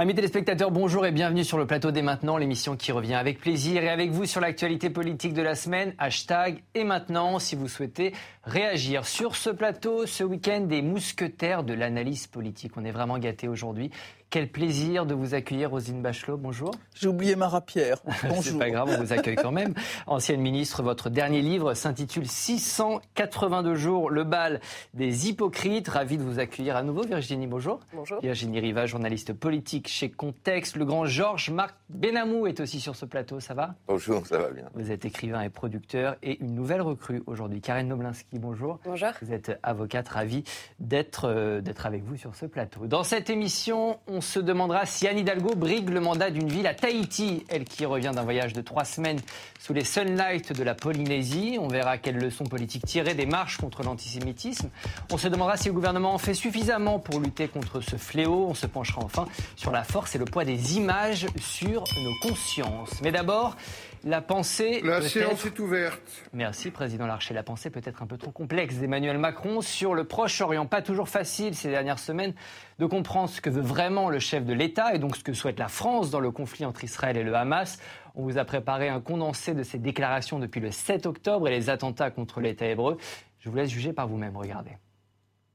Amis téléspectateurs, bonjour et bienvenue sur le plateau dès maintenant, l'émission qui revient avec plaisir et avec vous sur l'actualité politique de la semaine. Hashtag et maintenant, si vous souhaitez réagir sur ce plateau, ce week-end des mousquetaires de l'analyse politique. On est vraiment gâtés aujourd'hui. Quel plaisir de vous accueillir, Rosine Bachelot. Bonjour. J'ai oublié ma rapière. Bonjour. C'est pas grave, on vous accueille quand même. Ancienne ministre, votre dernier livre s'intitule 682 jours, le bal des hypocrites. Ravi de vous accueillir à nouveau, Virginie. Bonjour. Bonjour. Virginie Riva, journaliste politique chez Contexte. Le grand Georges Marc Benamou est aussi sur ce plateau. Ça va? Bonjour, ça va bien. Vous êtes écrivain et producteur et une nouvelle recrue aujourd'hui. Karen Noblinski, bonjour. Bonjour. Vous êtes avocate, ravie d'être euh, d'être avec vous sur ce plateau. Dans cette émission, on on se demandera si Anne Hidalgo brigue le mandat d'une ville à Tahiti, elle qui revient d'un voyage de trois semaines sous les sunlights de la Polynésie. On verra quelles leçons politiques tirer des marches contre l'antisémitisme. On se demandera si le gouvernement en fait suffisamment pour lutter contre ce fléau. On se penchera enfin sur la force et le poids des images sur nos consciences. Mais d'abord, la pensée. La séance est ouverte. Merci, Président Larcher. La pensée peut être un peu trop complexe d'Emmanuel Macron sur le Proche-Orient. Pas toujours facile ces dernières semaines de comprendre ce que veut vraiment le chef de l'État et donc ce que souhaite la France dans le conflit entre Israël et le Hamas. On vous a préparé un condensé de ses déclarations depuis le 7 octobre et les attentats contre l'État hébreu. Je vous laisse juger par vous-même. Regardez.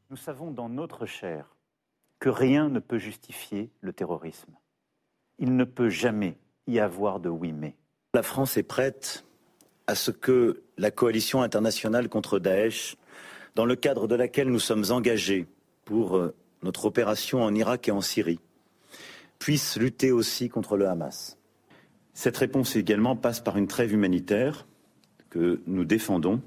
Nous savons dans notre chair que rien ne peut justifier le terrorisme. Il ne peut jamais y avoir de oui mais. La France est prête à ce que la coalition internationale contre Daesh, dans le cadre de laquelle nous sommes engagés pour euh, notre opération en Irak et en Syrie, puisse lutter aussi contre le Hamas. Cette réponse également passe par une trêve humanitaire que nous défendons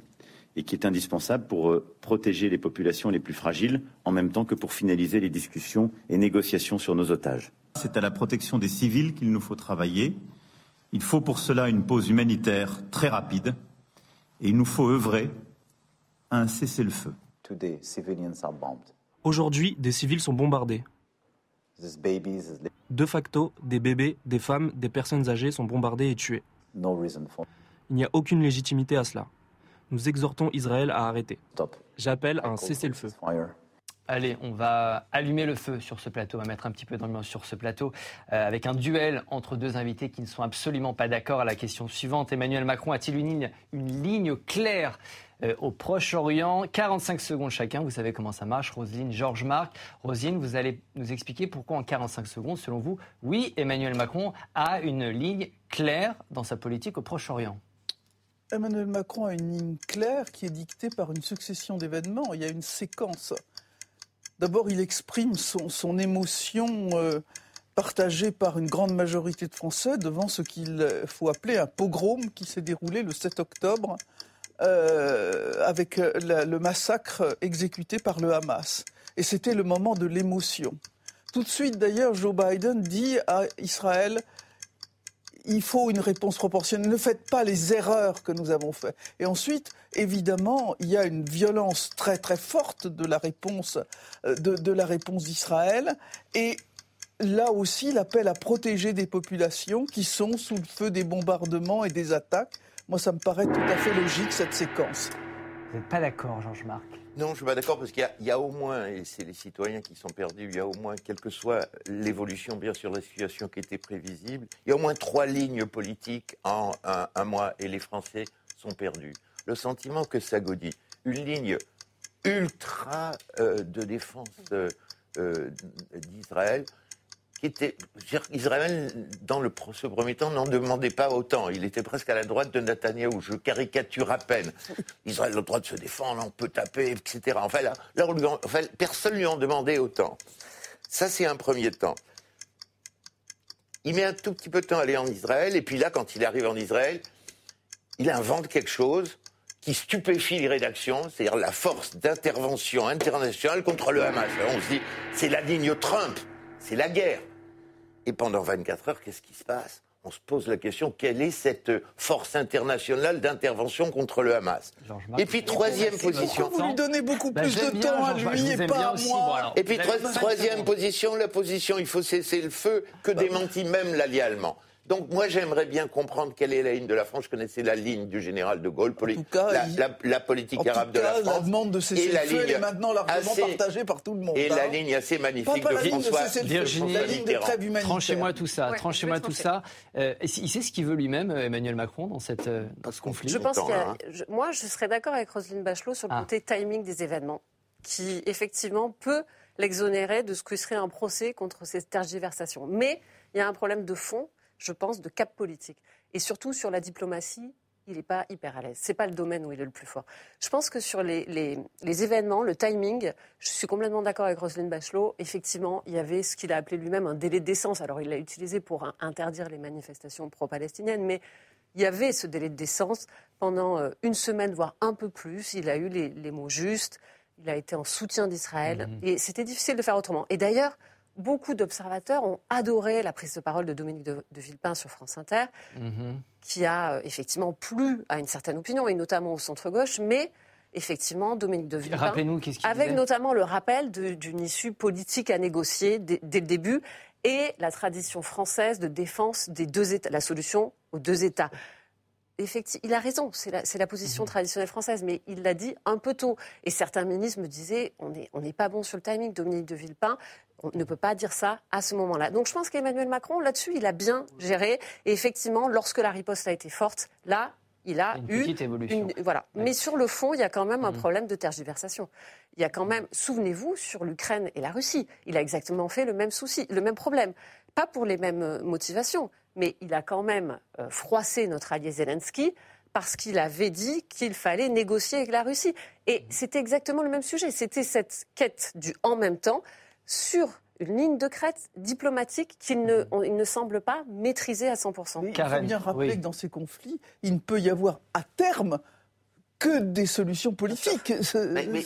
et qui est indispensable pour euh, protéger les populations les plus fragiles, en même temps que pour finaliser les discussions et négociations sur nos otages. C'est à la protection des civils qu'il nous faut travailler. Il faut pour cela une pause humanitaire très rapide et il nous faut œuvrer à un cessez-le-feu. Aujourd'hui, des civils sont bombardés. De facto, des bébés, des femmes, des personnes âgées sont bombardés et tués. Il n'y a aucune légitimité à cela. Nous exhortons Israël à arrêter. J'appelle à un cessez-le-feu. Allez, on va allumer le feu sur ce plateau, on va mettre un petit peu d'ambiance sur ce plateau, euh, avec un duel entre deux invités qui ne sont absolument pas d'accord à la question suivante. Emmanuel Macron a-t-il une ligne, claire euh, au Proche-Orient? 45 secondes chacun, vous savez comment ça marche. Rosine, Georges Marc. Rosine, vous allez nous expliquer pourquoi en 45 secondes, selon vous, oui, Emmanuel Macron a une ligne claire dans sa politique au Proche-Orient. Emmanuel Macron a une ligne claire qui est dictée par une succession d'événements. Il y a une séquence D'abord, il exprime son, émotion euh, partagée par une grande majorité de Français devant ce qu'il faut appeler un pogrom qui s'est déroulé le 7 octobre euh, avec euh, le massacre exécuté par le Hamas. Et c'était le moment de l'émotion. Tout de suite, d'ailleurs, Joe Biden dit à Israël il faut une réponse proportionnelle. Ne faites pas les erreurs que nous avons faites. Et ensuite, évidemment, il y a une violence très très forte de la réponse euh, de, la réponse d'Israël. Et là aussi, l'appel à protéger des populations qui sont sous le feu des bombardements et des attaques. Moi, ça me paraît tout à fait logique cette séquence. Pas d'accord, Georges-Marc Non, je ne suis pas d'accord parce qu'il y, a au moins, et c'est les citoyens qui sont perdus, il y a au moins, quelle que soit l'évolution, bien sûr, la situation qui était prévisible, il y a au moins trois lignes politiques en un, mois et les Français sont perdus. Le sentiment que ça godit, une ligne ultra euh, de défense euh, euh, d'Israël, qui était. Israël, dans ce premier temps, n'en demandait pas autant. Il était presque à la droite de Netanyahou. Je caricature à peine. Israël a le droit de se défendre, on peut taper, etc. Enfin, personne ne lui en demandait autant. Ça, c'est un premier temps. Il met un tout petit peu de temps à aller en Israël, et puis là, quand il arrive en Israël, il invente quelque chose qui stupéfie les rédactions, c'est-à-dire la force d'intervention internationale contre le Hamas. on se dit, c'est la ligne Trump, c'est la guerre. Et pendant 24 heures, qu'est-ce qui se passe? On se pose la question, quelle est cette force internationale d'intervention contre le Hamas? Et puis troisième position. Vous lui donnez beaucoup bah, plus de temps à lui et pas à moi? et puis troisième position, la position, il faut cesser le feu, que démentit même l'allié allemand. Donc moi j'aimerais bien comprendre quelle est la ligne de la France. Je connaissais la ligne du général de Gaulle, la, politique arabe de la France. La demande de cesser le feu est maintenant largement partagée par tout le monde. Et la hein. ligne assez magnifique de François Virginie, Tranchez-moi tout ça. tranchez-moi tout ça. Euh, il sait ce qu'il veut lui-même, euh, Emmanuel Macron, dans, cette, euh, dans ce conflit. Je pense qu'il hein. moi, je serais d'accord avec Roselyne Bachelot sur le ah. côté timing des événements, qui effectivement peut l'exonérer de ce que serait un procès contre ces tergiversations. Mais il y a un problème de fond je pense, de cap politique. Et surtout sur la diplomatie, il n'est pas hyper à l'aise. Ce n'est pas le domaine où il est le plus fort. Je pense que sur les, les, événements, le timing, je suis complètement d'accord avec Roselyne Bachelot. Effectivement, il y avait ce qu'il a appelé lui-même un délai de décence. Alors, il l'a utilisé pour interdire les manifestations pro-palestiniennes, mais il y avait ce délai de décence pendant euh, une semaine, voire un peu plus. Il a eu les, les mots justes. Il a été en soutien d'Israël. Mmh. Et c'était difficile de faire autrement. Et d'ailleurs, beaucoup d'observateurs ont adoré la prise de parole de Dominique de, Villepin sur France Inter, mhm. qui a euh, effectivement plu à une certaine opinion, et notamment au centre-gauche, mais effectivement, Dominique de Villepin, avec notamment le rappel d'une issue politique à négocier dès, le début, et la tradition française de défense des deux États, la solution aux deux États. Effectivement, il a raison, c'est la, position mhm. traditionnelle française, mais il l'a dit un peu tôt. Et certains ministres me disaient, on n'est on pas bon sur le timing, Dominique de Villepin, on ne peut pas dire ça à ce moment-là. Donc je pense qu'Emmanuel Macron, là-dessus, il a bien géré. Et effectivement, lorsque la riposte a été forte, là, il a une eu petite évolution. voilà. Mais sur le fond, il y a quand même un mmh. problème de tergiversation. Il y a quand même, souvenez-vous, sur l'Ukraine et la Russie, il a exactement fait le même souci, le même problème. Pas pour les mêmes euh, motivations, mais il a quand même euh, froissé notre allié Zelensky parce qu'il avait dit qu'il fallait négocier avec la Russie. Et c'était exactement le même sujet. C'était cette quête du en même temps sur une ligne de crête diplomatique qu'il ne, il ne semble pas maîtriser à 100%. il faut bien rappeler que dans ces conflits, il ne peut y avoir à terme que des solutions politiques. Mais, mais,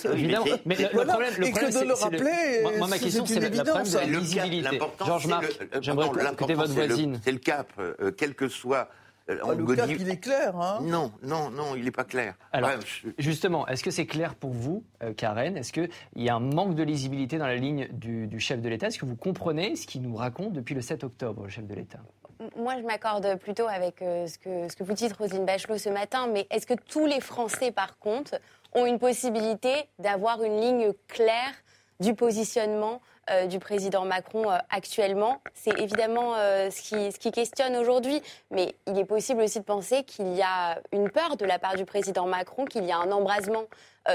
mais, le, problème, le problème, de le rappeler, moi, ma question, c'est la, la, la visibilité. Georges Marc, j'aimerais écouter votre voisine. C'est le cap, euh, quel que soit euh, ah, le cap, il est clair. Hein non, non, non, il n'est pas clair. Alors, justement, est-ce que c'est clair pour vous, euh, Karen? Est-ce qu'il y a un manque de lisibilité dans la ligne du, chef de l'État? Est-ce que vous comprenez ce qu'il nous raconte depuis le 7 octobre, le chef de l'État? Moi, je m'accorde plutôt avec euh, ce, que, ce que vous dites, Rosine Bachelot, ce matin, mais est-ce que tous les Français, par contre, ont une possibilité d'avoir une ligne claire du positionnement euh, du président Macron euh, actuellement. C'est évidemment euh, ce, qui, ce, qui, questionne aujourd'hui, mais il est possible aussi de penser qu'il y a une peur de la part du président Macron, qu'il y a un embrasement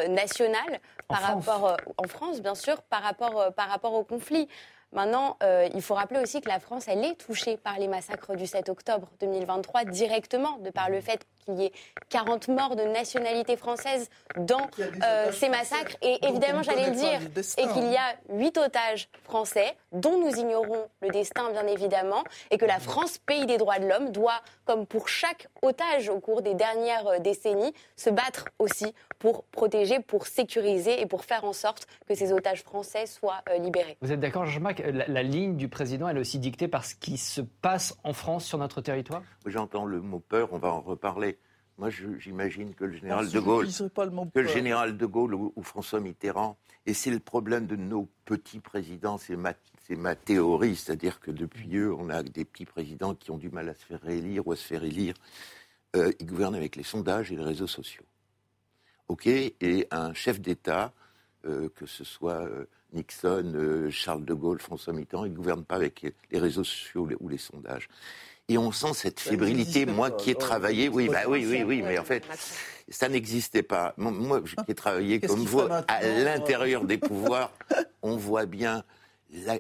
national par rapport en France, bien sûr, par rapport, par rapport au conflit. Maintenant, il faut rappeler aussi que la France, elle est touchée par les massacres du 7 octobre 2023 directement, de par le fait qu'il y ait 40 morts de nationalité française dans euh, ces massacres. Et évidemment, j'allais le dire, et qu'il y a 8 otages français dont nous ignorons le destin, bien évidemment, et que la France, pays des droits de l'homme, doit, comme pour chaque otage au cours des dernières euh, décennies, se battre aussi pour protéger, pour sécuriser et pour faire en sorte que ces otages français soient euh, libérés. Vous êtes d'accord, Jean-Marc la, la, ligne du président, elle est aussi dictée par ce qui se passe en France sur notre territoire? J'entends le mot peur, on va en reparler. Moi, j'imagine que le général de Gaulle, que le général de Gaulle ou, François Mitterrand, et c'est le problème de nos petits présidents, c'est ma, ma, théorie, c'est-à-dire que depuis eux, on a des petits présidents qui ont du mal à se faire élire ou à se faire élire. Euh, ils gouvernent avec les sondages et les réseaux sociaux. OK Et un chef d'État, euh, que ce soit euh, Nixon, Charles de Gaulle, François Mitterrand, ils ne gouvernent pas avec les réseaux sociaux ou les sondages. Et on sent cette fébrilité. Moi qui ai travaillé, oui, bah, oui, oui, oui, mais en fait, ça n'existait pas. Moi qui ai travaillé comme vous à l'intérieur des pouvoirs, on voit bien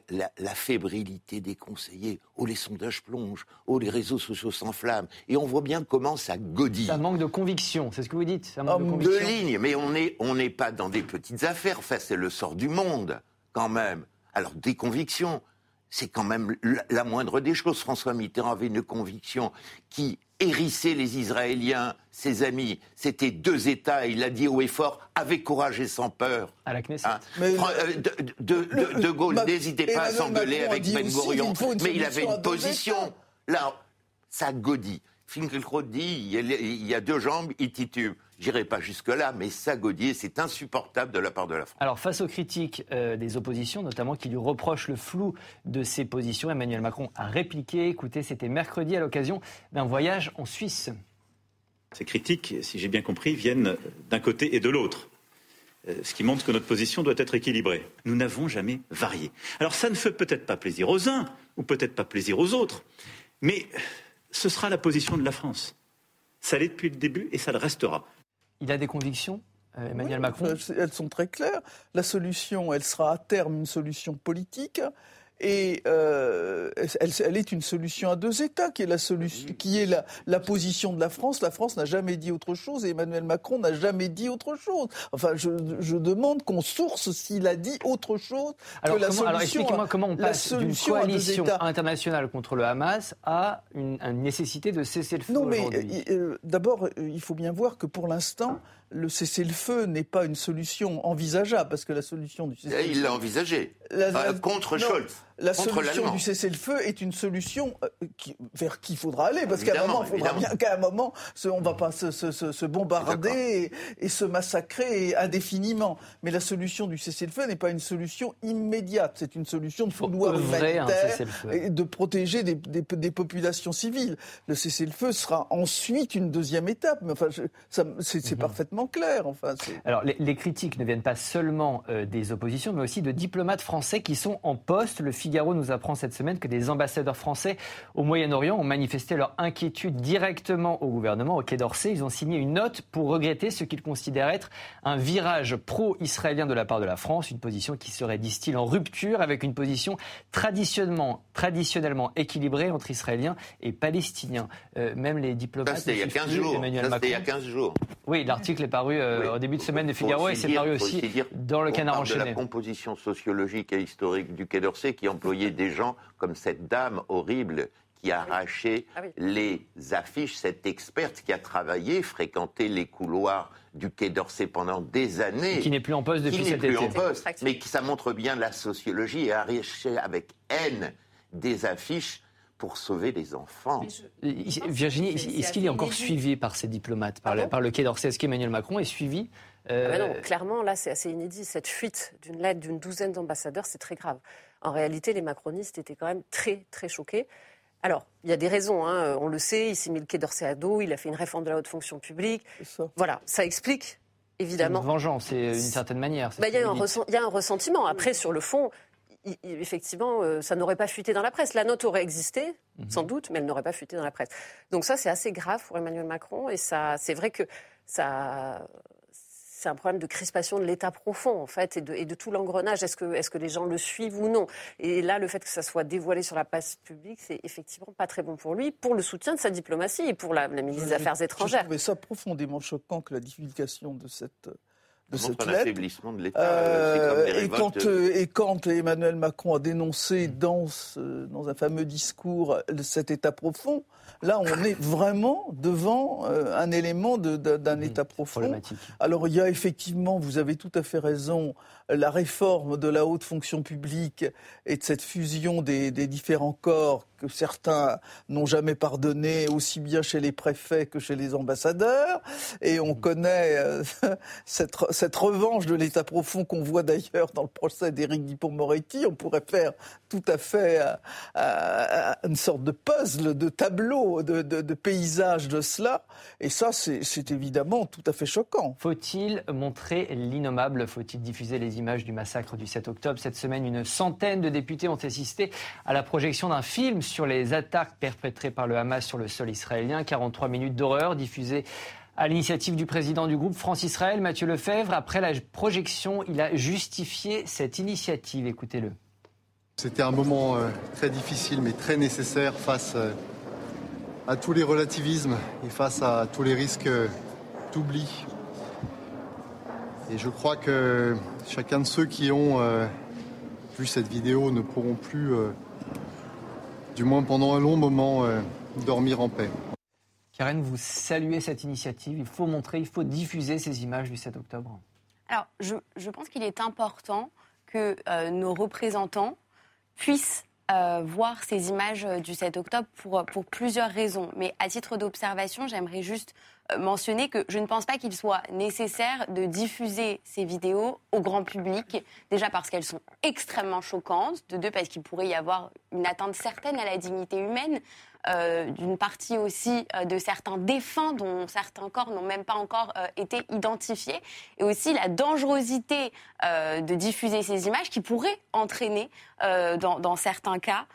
la, fébrilité des conseillers. Oh, les sondages plongent. Oh, les réseaux sociaux s'enflamment. Et on voit bien comment ça godit. Ça manque de conviction, c'est ce que vous dites. Ça manque de, de ligne, mais on n'est on pas dans des petites affaires. Enfin, c'est le sort du monde, quand même. Alors, des convictions c'est quand même la moindre des choses. François Mitterrand avait une conviction qui hérissait les Israéliens, ses amis. C'était deux États, il l'a dit haut et fort, avec courage et sans peur. À la Knesset. Hein euh, de, Gaulle n'hésitait pas à s'engueuler avec Ben Gurion, mais il avait une position. Là, ça godit. Finkielkraut dit il y a deux jambes, il titube. J'irai pas jusque-là, mais Sagodier, c'est insupportable de la part de la France. Alors, face aux critiques euh, des oppositions, notamment qui lui reprochent le flou de ses positions, Emmanuel Macron a répliqué. Écoutez, c'était mercredi à l'occasion d'un voyage en Suisse. Ces critiques, si j'ai bien compris, viennent d'un côté et de l'autre. Euh, ce qui montre que notre position doit être équilibrée. Nous n'avons jamais varié. Alors ça ne fait peut-être pas plaisir aux uns, ou peut-être pas plaisir aux autres, mais ce sera la position de la France. Ça l'est depuis le début et ça le restera. Il a des convictions euh, Emmanuel Macron Elles sont très claires. La solution, elle sera à terme une solution politique. Et euh, elle, est une solution à deux États, qui est la, solution, qui est la, la position de la France. La France n'a jamais dit autre chose et Emmanuel Macron n'a jamais dit autre chose. Enfin, je, je demande qu'on source s'il a dit autre chose alors, que la solution. Alors expliquez-moi comment on passe d'une coalition internationale contre le Hamas à une, une nécessité de cesser le feu Non, mais euh, euh, d'abord, il faut bien voir que pour l'instant, le cessez-le-feu n'est pas une solution envisageable, parce que la solution du cessez-le-feu... Il l'a envisagé, contre Scholz. La solution du cessez-le-feu est une solution euh, vers qui il faudra aller, parce qu'à un moment, il faudra bien qu'à un moment, on ne va pas se, bombarder et, se massacrer indéfiniment. Mais la solution du cessez-le-feu n'est pas une solution immédiate, c'est une solution de fouloir humanitaire et de protéger des, populations civiles. Le cessez-le-feu sera ensuite une deuxième étape, mais enfin, c'est mhm. parfaitement clair. Enfin, Alors, les, critiques ne viennent pas seulement euh, des oppositions, mais aussi de diplomates français qui sont en poste. Le Figaro nous apprend cette semaine que des ambassadeurs français au Moyen-Orient ont manifesté leur inquiétude directement au gouvernement, au Quai d'Orsay. Ils ont signé une note pour regretter ce qu'ils considèrent être un virage pro-israélien de la part de la France, une position qui serait, disent-ils, en rupture avec une position traditionnellement, traditionnellement équilibrée entre Israéliens et Palestiniens. Euh, même les diplomates. C'était il y a 15 jours. il y a 15 jours. Oui, l'article est paru euh, au début de semaine de Figaro et c'est paru aussi, dans le Canard enchaîné. de la composition sociologique et historique du Quai d'Orsay qui employait des gens comme cette dame horrible qui a arraché ah les affiches, cette experte qui a travaillé, fréquenté les couloirs du Quai d'Orsay pendant des années. qui n'est plus en poste depuis cet été. En poste, mais qui, ça montre bien la sociologie et arraché avec haine des affiches pour sauver les enfants. Virginie, est-ce qu'il est encore suivi par ces diplomates, par, le, par le Quai d'Orsay? Est-ce qu'Emmanuel Macron est suivi? Euh, ah ben non, clairement, là, c'est assez inédit. Cette fuite d'une lettre d'une douzaine d'ambassadeurs, c'est très grave. En réalité, les macronistes étaient quand même très, très choqués. Alors, il y a des raisons, hein. on le sait, il s'est mis le quai d'Orsay à dos, il a fait une réforme de la haute fonction publique. Voilà, ça explique, évidemment. Une vengeance, d'une certaine manière. Bah, il y, a un ressentiment. Après, sur le fond, effectivement, euh, ça n'aurait pas fuité dans la presse. La note aurait existé, mhm. sans doute, mais elle n'aurait pas fuité dans la presse. Donc ça, c'est assez grave pour Emmanuel Macron, et ça, c'est vrai que ça, c'est un problème de crispation de l'État profond, en fait, et de, et de tout l'engrenage. Est-ce que, est que les gens le suivent ou non? Et là, le fait que ça soit dévoilé sur la place publique, c'est effectivement pas très bon pour lui, pour le soutien de sa diplomatie et pour la, ministre des Affaires étrangères. Je trouvais ça profondément choquant que la divulgation de cette de cette lettre. de l'État. Euh, et, quand, euh, et quand Emmanuel Macron a dénoncé dans, dans un fameux discours cet État profond, là, on est vraiment devant euh, un élément d'un mmh, État profond. Alors, il y a effectivement, vous avez tout à fait raison, la réforme de la haute fonction publique et de cette fusion des, des différents corps que certains n'ont jamais pardonné, aussi bien chez les préfets que chez les ambassadeurs. Et on mmh. connaît cette, cette revanche de l'État profond qu'on voit d'ailleurs dans le procès d'Éric Dupond-Moretti, on pourrait faire tout à fait euh, euh, une sorte de puzzle, de tableau, de, de, paysage de cela. Et ça, c'est évidemment tout à fait choquant. Faut-il montrer l'innommable? Faut-il diffuser les images du massacre du 7 octobre? Cette semaine, une centaine de députés ont assisté à la projection d'un film sur les attaques perpétrées par le Hamas sur le sol israélien. 43 minutes d'horreur diffusées à l'initiative du président du groupe France-Israël, Mathieu Lefebvre. Après la projection, il a justifié cette initiative. Écoutez-le. C'était un moment euh, très difficile mais très nécessaire face euh, à tous les relativismes et face à tous les risques euh, d'oubli. Et je crois que chacun de ceux qui ont vu cette vidéo ne pourront plus, du moins pendant un long moment, dormir en paix. Karen, vous saluez cette initiative. Il faut montrer, il faut diffuser ces images du 7 octobre. Alors, je, pense qu'il est important que euh, nos représentants puissent euh, voir ces images du 7 octobre pour, pour plusieurs raisons. Mais à titre d'observation, j'aimerais juste euh, mentionner que je ne pense pas qu'il soit nécessaire de diffuser ces vidéos au grand public, déjà parce qu'elles sont extrêmement choquantes, de deux parce qu'il pourrait y avoir une atteinte certaine à la dignité humaine, euh, d'une partie aussi euh, de certains défunts dont certains corps n'ont même pas encore été identifiés, et aussi la dangerosité de diffuser ces images qui pourraient entraîner, dans, certains cas,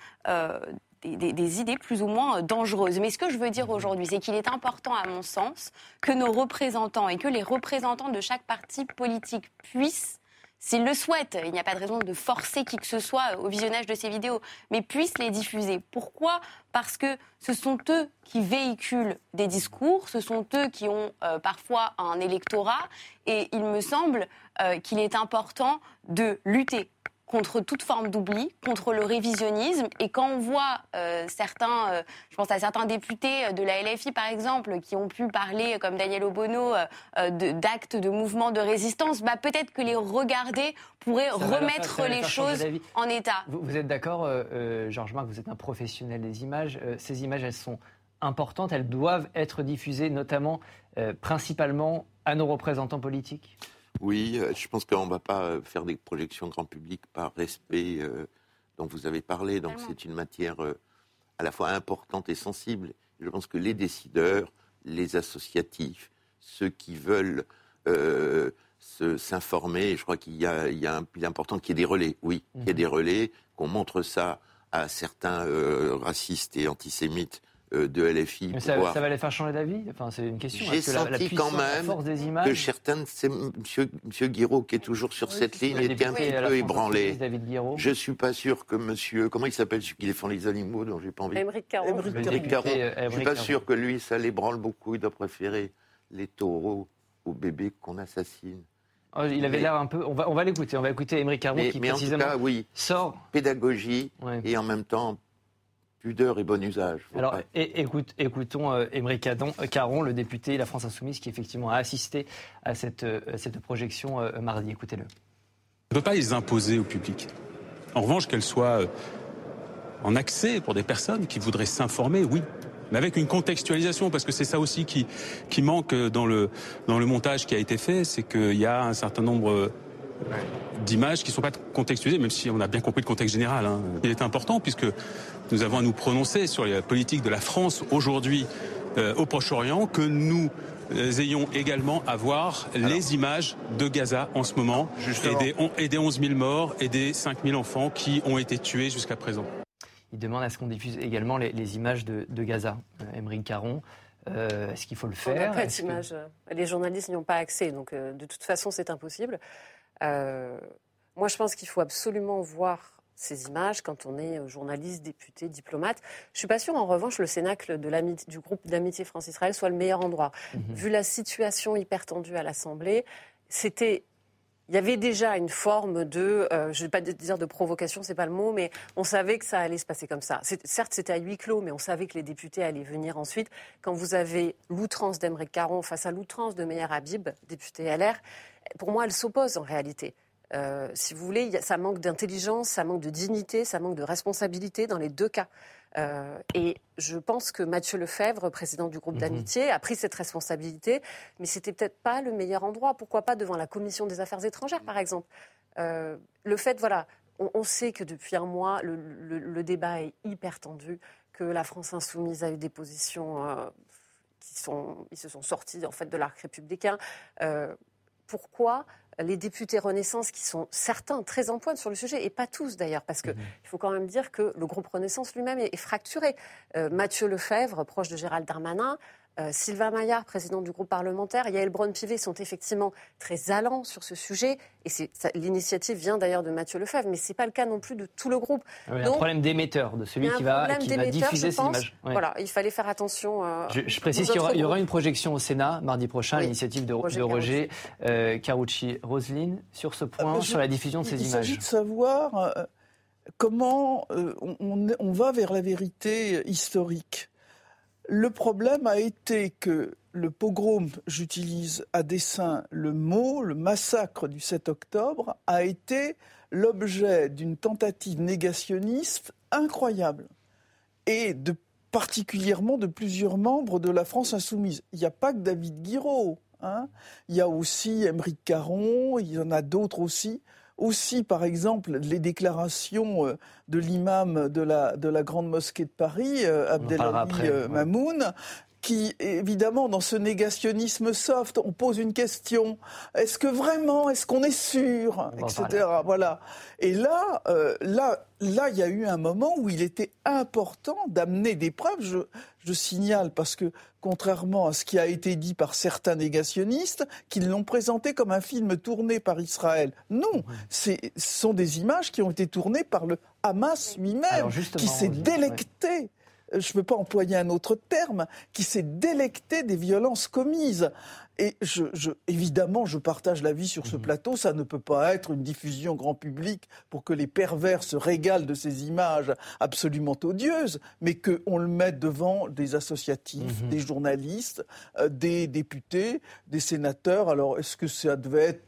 des, idées plus ou moins euh, dangereuses. Mais ce que je veux dire aujourd'hui, c'est qu'il est important, à mon sens, que nos représentants et que les représentants de chaque parti politique puissent s'ils le souhaitent, il n'y a pas de raison de forcer qui que ce soit au visionnage de ces vidéos, mais puissent les diffuser. Pourquoi? Parce que ce sont eux qui véhiculent des discours, ce sont eux qui ont euh, parfois un électorat, et il me semble euh, qu'il est important de lutter contre toute forme d'oubli, contre le révisionnisme. Et quand on voit euh, certains, euh, je pense à certains députés de la LFI par exemple, qui ont pu parler, comme Daniel Obono, euh, d'actes de, mouvements de résistance, bah, peut-être que les regarder pourrait remettre les choses en état. Vous, êtes d'accord, Georges Marc, vous êtes un professionnel des images. ces images, elles sont importantes, elles doivent être diffusées, notamment, principalement, à nos représentants politiques? Oui, euh, je pense qu'on ne va pas euh, faire des projections grand public par respect euh, dont vous avez parlé. Donc c'est une matière à la fois importante et sensible. Je pense que les décideurs, les associatifs, ceux qui veulent s'informer, je crois qu'il y a, il un, il est important qu'il y ait des relais, oui, qu'il y ait mhm. des relais, qu'on montre ça à certains racistes et antisémites de LFI. ça, va les faire changer d'avis? Enfin, C'est une question. J'ai senti quand même que certains, c'est monsieur, monsieur Guiraud qui est toujours sur cette ligne, était un petit peu ébranlé. Je ne suis pas sûr que monsieur, comment il s'appelle celui qui défend les animaux dont j'ai pas envie Émeric Caron. Euh, je ne suis pas sûr que lui, ça l'ébranle beaucoup. Il doit préférer les taureaux aux bébés qu'on assassine. Oh, il avait l'air un peu. On va, on va l'écouter. On va écouter Émeric Caron qui précisément en oui, sort. Pédagogie et en même temps pudeur et bon usage. Alors, écoute, écoutons euh, Émeric Caron, le député La France Insoumise, qui effectivement a assisté à cette, euh, cette projection euh, mardi. Écoutez-le. On ne peut pas les imposer au public. En revanche, qu'elles soient en accès pour des personnes qui voudraient s'informer, oui. Mais avec une contextualisation, parce que c'est ça aussi qui, qui manque dans le, dans le montage qui a été fait, c'est qu'il y a un certain nombre d'images qui ne sont pas contextualisées, même si on a bien compris le contexte général. Hein. Il est important puisque nous avons à nous prononcer sur la politique de la France aujourd'hui euh, au Proche-Orient, que nous euh, ayons également à voir les images de Gaza en ce moment et des, 11 000 morts et des 5 000 enfants qui ont été tués jusqu'à présent. Il demande à ce qu'on diffuse également les, images de, Gaza. Euh, Caron, euh, est-ce qu'il faut le faire? Les journalistes n'y ont pas accès, donc de toute façon c'est impossible. Euh, moi, je pense qu'il faut absolument voir ces images quand on est journaliste, député, diplomate. Je suis pas sûre, en revanche, le Cénacle de du groupe d'amitié France-Israël soit le meilleur endroit. Mhm. Vu la situation hyper tendue à l'Assemblée, c'était il y avait déjà une forme de, euh, je ne vais pas dire de provocation, c'est pas le mot, mais on savait que ça allait se passer comme ça. Certes, c'était à huis clos, mais on savait que les députés allaient venir ensuite. Quand vous avez l'outrance d'Emeric Caron face à l'outrance de Meyer Habib, député LR, pour moi, elle s'oppose en réalité. Euh, si vous voulez, ça manque d'intelligence, ça manque de dignité, ça manque de responsabilité dans les deux cas. Euh, et je pense que Mathieu Lefebvre, président du groupe mhm. d'amitié, a pris cette responsabilité, mais c'était peut-être pas le meilleur endroit. Pourquoi pas devant la commission des affaires étrangères, par exemple? Euh, Le fait, voilà, on, sait que depuis un mois, le, débat est hyper tendu, que la France insoumise a eu des positions qui sont, ils se sont sortis en fait de l'arc républicain pourquoi les députés Renaissance, qui sont certains très en pointe sur le sujet, et pas tous d'ailleurs, parce qu'il mhm. faut quand même dire que le groupe Renaissance lui-même est, fracturé. Euh, Mathieu Lefebvre, proche de Gérald Darmanin, euh, Sylvain Maillard, président du groupe parlementaire, Yael Braun-Pivet sont effectivement très allants sur ce sujet. Et l'initiative vient d'ailleurs de Mathieu Lefebvre, mais ce n'est pas le cas non plus de tout le groupe. il y a un problème d'émetteur, de celui qui va, qui va diffuser ces images. Voilà, il fallait faire attention. Euh, je, précise qu'il y, aura une projection au Sénat mardi prochain, l'initiative de Roger, Carucci. Euh, Roselyne, sur ce point, sur la diffusion de ces images. Il s'agit de savoir comment on va vers la vérité historique. Le problème a été que le pogrom, j'utilise à dessein le mot, le massacre du 7 octobre, a été l'objet d'une tentative négationniste incroyable. Et de, particulièrement de plusieurs membres de la France insoumise. Il n'y a pas que David Guiraud. Hein. Il y a aussi Émeric Caron, il y en a d'autres aussi. Aussi, par exemple, les déclarations euh, de l'imam de la, de la Grande Mosquée de Paris, euh, Abdelali euh, Mamoun, qui, évidemment, dans ce négationnisme soft, on pose une question. Est-ce que vraiment, est-ce qu'on est sûr, etc. Voilà. Et là, euh, là, là, il y a eu un moment où il était important d'amener des preuves. Je, je, signale parce que, contrairement à ce qui a été dit par certains négationnistes, qu'ils l'ont présenté comme un film tourné par Israël. Non, ce sont des images qui ont été tournées par le Hamas lui-même, qui s'est délecté je ne peux pas employer un autre terme, qui s'est délecté des violences commises. Et je, évidemment, je partage l'avis sur ce mhm. plateau, ça ne peut pas être une diffusion grand public pour que les pervers se régalent de ces images absolument odieuses, mais qu'on le mette devant des associatifs, mhm. des journalistes, euh, des députés, des sénateurs. Alors, est-ce que ça devait être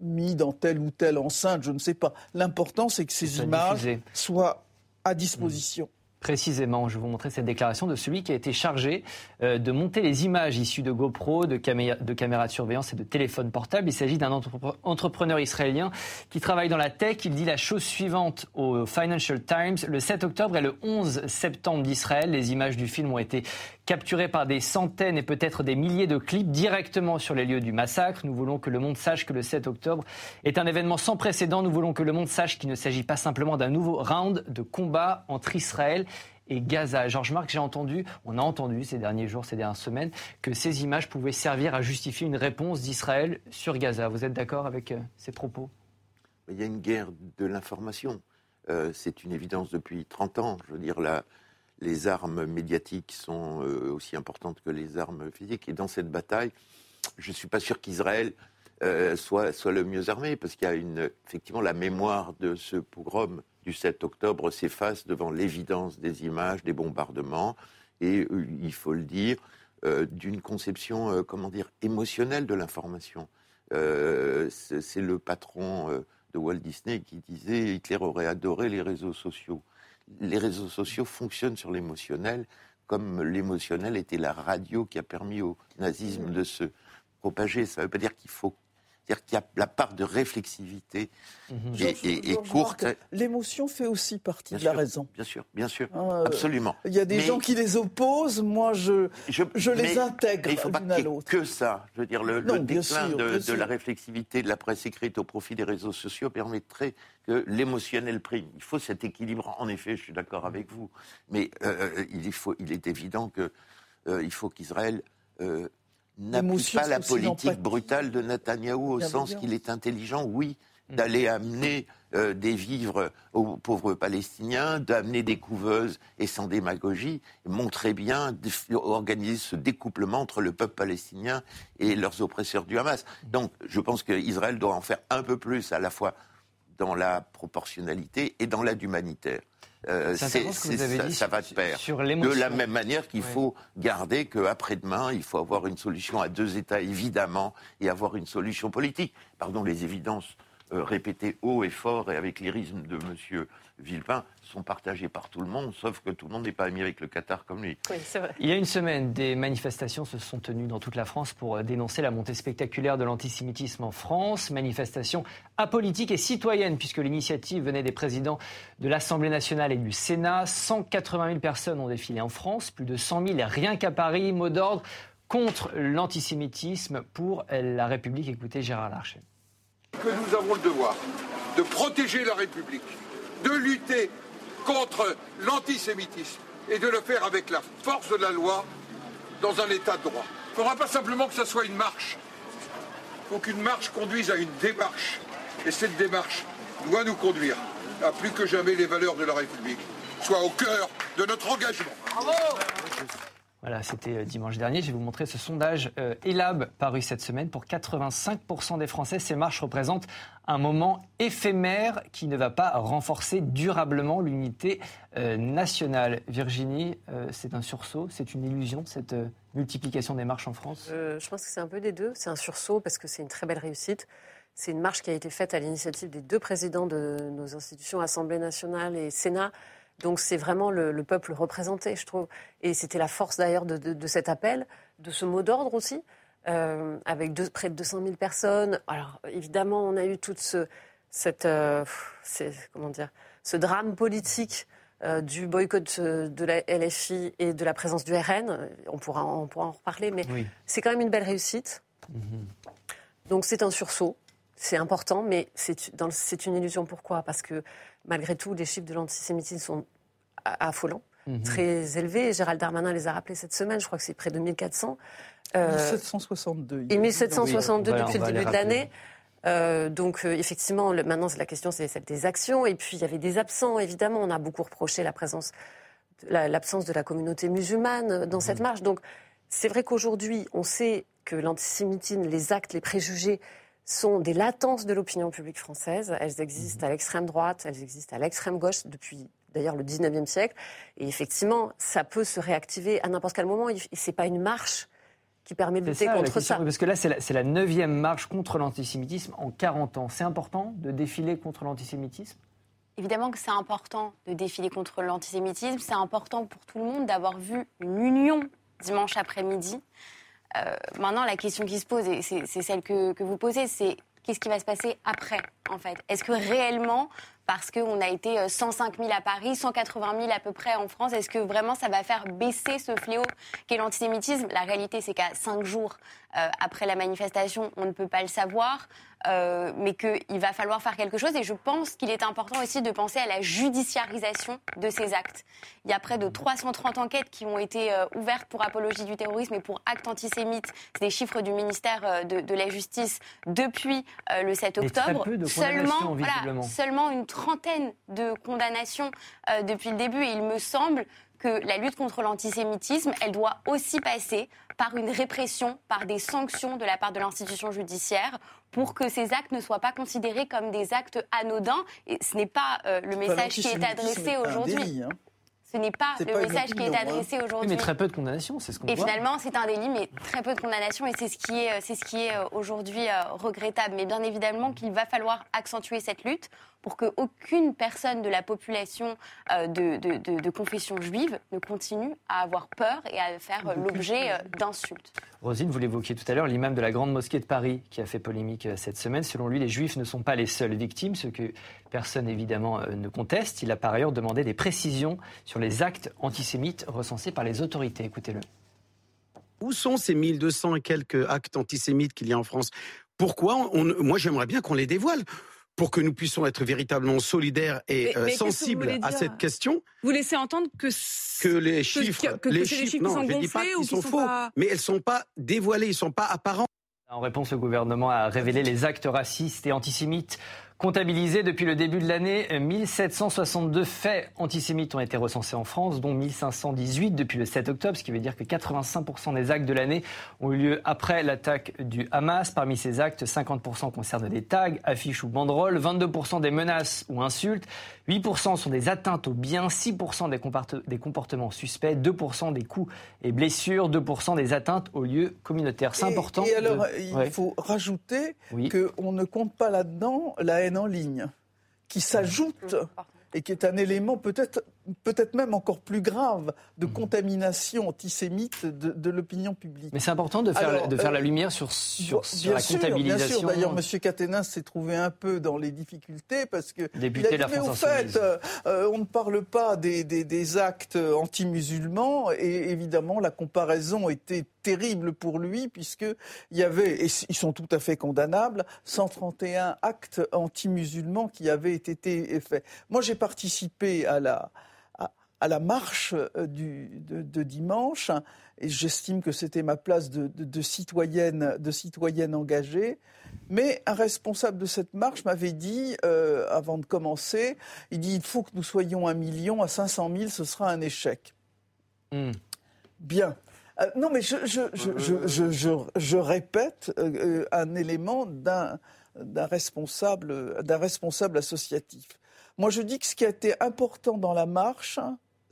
mis dans telle ou telle enceinte? Je ne sais pas. L'important, c'est que ces images soient à disposition. Précisément, je vais vous montrer cette déclaration de celui qui a été chargé euh, de monter les images issues de GoPro, de, caméras de surveillance et de téléphones portables. Il s'agit d'un entrepreneur israélien qui travaille dans la tech. Il dit la chose suivante au Financial Times. Le 7 octobre et le 11 septembre d'Israël, les images du film ont été capturées par des centaines et peut-être des milliers de clips directement sur les lieux du massacre. Nous voulons que le monde sache que le 7 octobre est un événement sans précédent. Nous voulons que le monde sache qu'il ne s'agit pas simplement d'un nouveau round de combat entre Israël et Gaza. Georges Marc, j'ai entendu, on a entendu ces derniers jours, ces dernières semaines, que ces images pouvaient servir à justifier une réponse d'Israël sur Gaza. Vous êtes d'accord avec euh, ces propos? Il y a une guerre de l'information. Euh, c'est une évidence depuis 30 ans. Je veux dire, là, les armes médiatiques sont euh, aussi importantes que les armes physiques. Et dans cette bataille, je ne suis pas sûr qu'Israël soit, soit le mieux armé, parce qu'il y a une, effectivement la mémoire de ce pogrom du 7 octobre s'efface devant l'évidence des images, des bombardements, et euh, il faut le dire, euh, d'une conception, euh, comment dire, émotionnelle de l'information. c'est le patron de Walt Disney qui disait Hitler aurait adoré les réseaux sociaux. Les réseaux sociaux fonctionnent sur l'émotionnel, comme l'émotionnel était la radio qui a permis au nazisme de se propager. Ça ne veut pas dire qu'il faut c'est-à-dire qu'il y a la part de réflexivité mhm. et, courte. L'émotion fait aussi partie de la raison. Bien sûr, bien sûr, ah, absolument. Il y a des gens qui les opposent, moi je, je, les intègre il faut pas que ça. Je veux dire, le, déclin de, la réflexivité de la presse écrite au profit des réseaux sociaux permettrait que l'émotionnel prime. Il faut cet équilibre. En effet, je suis d'accord avec vous. Mais euh, euh, il, faut, il est évident qu'il euh, faut qu'Israël n'appuie pas la politique brutale de Netanyahou au sens qu'il est intelligent, oui, mm. d'aller amener euh, des vivres aux pauvres Palestiniens, d'amener des couveuses et sans démagogie, montrer bien, organiser ce découplement entre le peuple palestinien et leurs oppresseurs du Hamas. Donc je pense qu'Israël doit en faire un peu plus à la fois dans la proportionnalité et dans l'aide humanitaire. Euh, ça, va de pair. de la même manière qu'il faut garder qu'après-demain, il faut avoir une solution à deux États, évidemment, et avoir une solution politique. Pardon, les évidences euh, répétées haut et fort et avec l'irisme de M. Villepin sont partagées par tout le monde, sauf que tout le monde n'est pas ami avec le Qatar comme lui. Il y a une semaine, des manifestations se sont tenues dans toute la France pour euh, dénoncer la montée spectaculaire de l'antisémitisme en France. Manifestations apolitiques et citoyennes, puisque l'initiative venait des présidents de l'Assemblée nationale et du Sénat. 180 000 personnes ont défilé en France, plus de 100 000 rien qu'à Paris. Mot d'ordre contre l'antisémitisme pour la République. Écoutez Gérard Larcher. Que nous avons le devoir de protéger la République de lutter contre l'antisémitisme et de le faire avec la force de la loi dans un état de droit. Il ne faudra pas simplement que ce soit une marche. Il faut qu'une marche conduise à une démarche. Et cette démarche doit nous conduire à plus que jamais les valeurs de la République soient au cœur de notre engagement. Bravo voilà, c'était euh, dimanche dernier. Je vais vous montrer ce sondage euh, ELAB paru cette semaine. Pour 85% des Français, ces marches représentent un moment éphémère qui ne va pas renforcer durablement l'unité euh, nationale. Virginie, c'est un sursaut, c'est une illusion, cette multiplication des marches en France? Je pense que c'est un peu des deux. C'est un sursaut parce que c'est une très belle réussite. C'est une marche qui a été faite à l'initiative des deux présidents de nos institutions, Assemblée nationale et Sénat, Donc c'est vraiment le, peuple représenté, je trouve. Et c'était la force d'ailleurs de, cet appel, de ce mot d'ordre aussi, euh, avec près de 200 000 personnes. Alors évidemment, on a eu toute ce, cette, euh, comment dire, ce drame politique euh, du boycott de la LFI et de la présence du RN. On pourra, on pourra en reparler, mais c'est quand même une belle réussite. Mhm. Donc c'est un sursaut, c'est important, mais c'est une illusion. Pourquoi? Parce que malgré tout, les chiffres de l'antisémitisme sont affolants, mhm. très élevés. Gérald Darmanin les a rappelés cette semaine, je crois que c'est près de 1400. 1762. Et 1762 depuis le début de l'année. Euh, donc euh, effectivement, maintenant la question c'est celle des actions. Et puis il y avait des absents, évidemment. On a beaucoup reproché la présence, l'absence de la communauté musulmane dans cette mhm. marche. Donc c'est vrai qu'aujourd'hui, on sait que l'antisémitisme, les actes, les préjugés sont des latences de l'opinion publique française. Elles existent mhm. à l'extrême droite, elles existent à l'extrême gauche depuis d'ailleurs le 19e siècle. Et effectivement, ça peut se réactiver à n'importe quel moment. Et c'est pas une marche qui permet de lutter contre ça. Parce que là, c'est la, neuvième marche contre l'antisémitisme en 40 ans. C'est important de défiler contre l'antisémitisme? Évidemment que c'est important de défiler contre l'antisémitisme. C'est important pour tout le monde d'avoir vu une union dimanche après-midi. Euh, maintenant, la question qui se pose, et c'est celle que, que vous posez, c'est qu'est-ce qui va se passer après, en fait? Est-ce que réellement parce qu'on a été 105 euh, 000 à Paris, 180 000 à peu près en France. Est-ce que vraiment ça va faire baisser ce fléau qu'est l'antisémitisme? La réalité, c'est qu'à cinq jours euh, après la manifestation, on ne peut pas le savoir, euh, mais qu'il va falloir faire quelque chose. Et je pense qu'il est important aussi de penser à la judiciarisation de ces actes. Il y a près de 330 enquêtes qui ont été ouvertes pour apologie du terrorisme et pour actes antisémites. C'est des chiffres du ministère de, la Justice depuis le 7 octobre. seulement, voilà, seulement une trentaine de condamnations euh, depuis le début et il me semble que la lutte contre l'antisémitisme, elle doit aussi passer par une répression, par des sanctions de la part de l'institution judiciaire pour que ces actes ne soient pas considérés comme des actes anodins. Et ce n'est pas euh, le message qui est adressé aujourd'hui. Hein. Ce n'est pas le message qui est adressé aujourd'hui. mais très peu de condamnations, c'est ce qu'on voit. Et finalement, c'est un délit, mais très peu de condamnations, et c'est ce qui est, c'est ce qui est euh, aujourd'hui regrettable. Mais bien évidemment qu'il va falloir accentuer cette lutte pour qu'aucune personne de la population euh, de, confession juive ne continue à avoir peur et à faire l'objet euh, d'insultes. Rosine, vous l'évoquiez tout à l'heure, l'imam de la Grande Mosquée de Paris qui a fait polémique euh, cette semaine. Selon lui, les juifs ne sont pas les seules victimes, ce que personne évidemment ne conteste. Il a par ailleurs demandé des précisions sur les actes antisémites recensés par les autorités. Écoutez-le. Où sont ces 1200 et quelques actes antisémites qu'il y a en France? Pourquoi Moi, j'aimerais bien qu'on les dévoile pour que nous puissions être véritablement solidaires et euh, sensibles à cette question. Vous laissez entendre que que les chiffres, que, les chiffres, non, sont gonflés pas ou sont, faux, mais elles sont pas dévoilées, ils sont pas apparents. En réponse, le gouvernement a révélé les actes racistes et antisémites Comptabilisés depuis le début de l'année, 1762 faits antisémites ont été recensés en France, dont 1518 depuis le 7 octobre, ce qui veut dire que 85% des actes de l'année ont eu lieu après l'attaque du Hamas. Parmi ces actes, 50% concernent des tags, affiches ou banderoles, 22% des menaces ou insultes, 8% sont des atteintes aux biens, 6% des, comportements suspects, 2% des coups et blessures, 2% des atteintes aux lieux communautaires. C'est important. Et alors, il faut rajouter qu'on ne compte pas là-dedans la haine en ligne, qui s'ajoute et qui est un élément peut-être peut-être même encore plus grave de mhm. contamination antisémite de, l'opinion publique. Mais c'est important de faire, de faire la euh, lumière sur, sur, la comptabilisation. Bien sûr, d'ailleurs, M. Caténin s'est trouvé un peu dans les difficultés parce que Député il a dit, mais au fait, euh, euh, on ne parle pas des, des, des actes anti-musulmans et évidemment la comparaison était terrible pour lui puisque il y avait, et ils sont tout à fait condamnables, 131 actes anti-musulmans qui avaient été faits. Moi, j'ai participé à la à la marche euh, du, de, dimanche, et j'estime que c'était ma place de, citoyenne, de citoyenne engagée. Mais un responsable de cette marche m'avait dit, euh, avant de commencer, il dit il faut que nous soyons un million, à 500 000, ce sera un échec. Hmm. Bien. Euh, non, mais je, je, je répète un élément d'un responsable, responsable associatif. Moi, je dis que ce qui a été important dans la marche,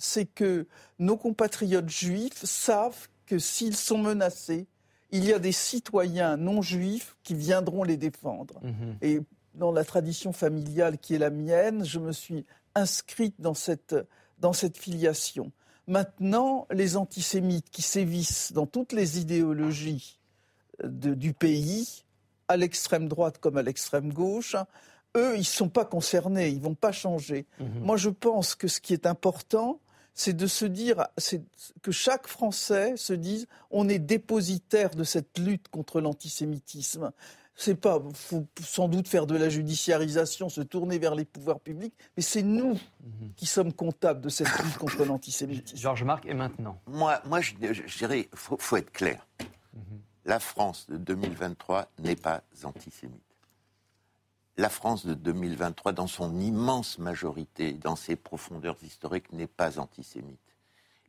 c'est que nos compatriotes juifs savent que s'ils sont menacés, il y a des citoyens non juifs qui viendront les défendre. Mhm. Et dans la tradition familiale qui est la mienne, je me suis inscrite dans cette, dans cette filiation. Maintenant, les antisémites qui sévissent dans toutes les idéologies du pays, à l'extrême droite comme à l'extrême gauche, eux, ils ne sont pas concernés, ils ne vont pas changer. Mhm. Moi, je pense que ce qui est important, c'est de se dire que chaque Français se dise on est dépositaire de cette lutte contre l'antisémitisme. C'est pas, faut sans doute faire de la judiciarisation, se tourner vers les pouvoirs publics, mais c'est nous mhm. qui sommes comptables de cette lutte contre l'antisémitisme. Georges Marc, et maintenant Moi, moi je, dirais, il faut, être clair. Mhm. La France de 2023 n'est pas antisémite la France de 2023, dans son immense majorité, dans ses profondeurs historiques, n'est pas antisémite.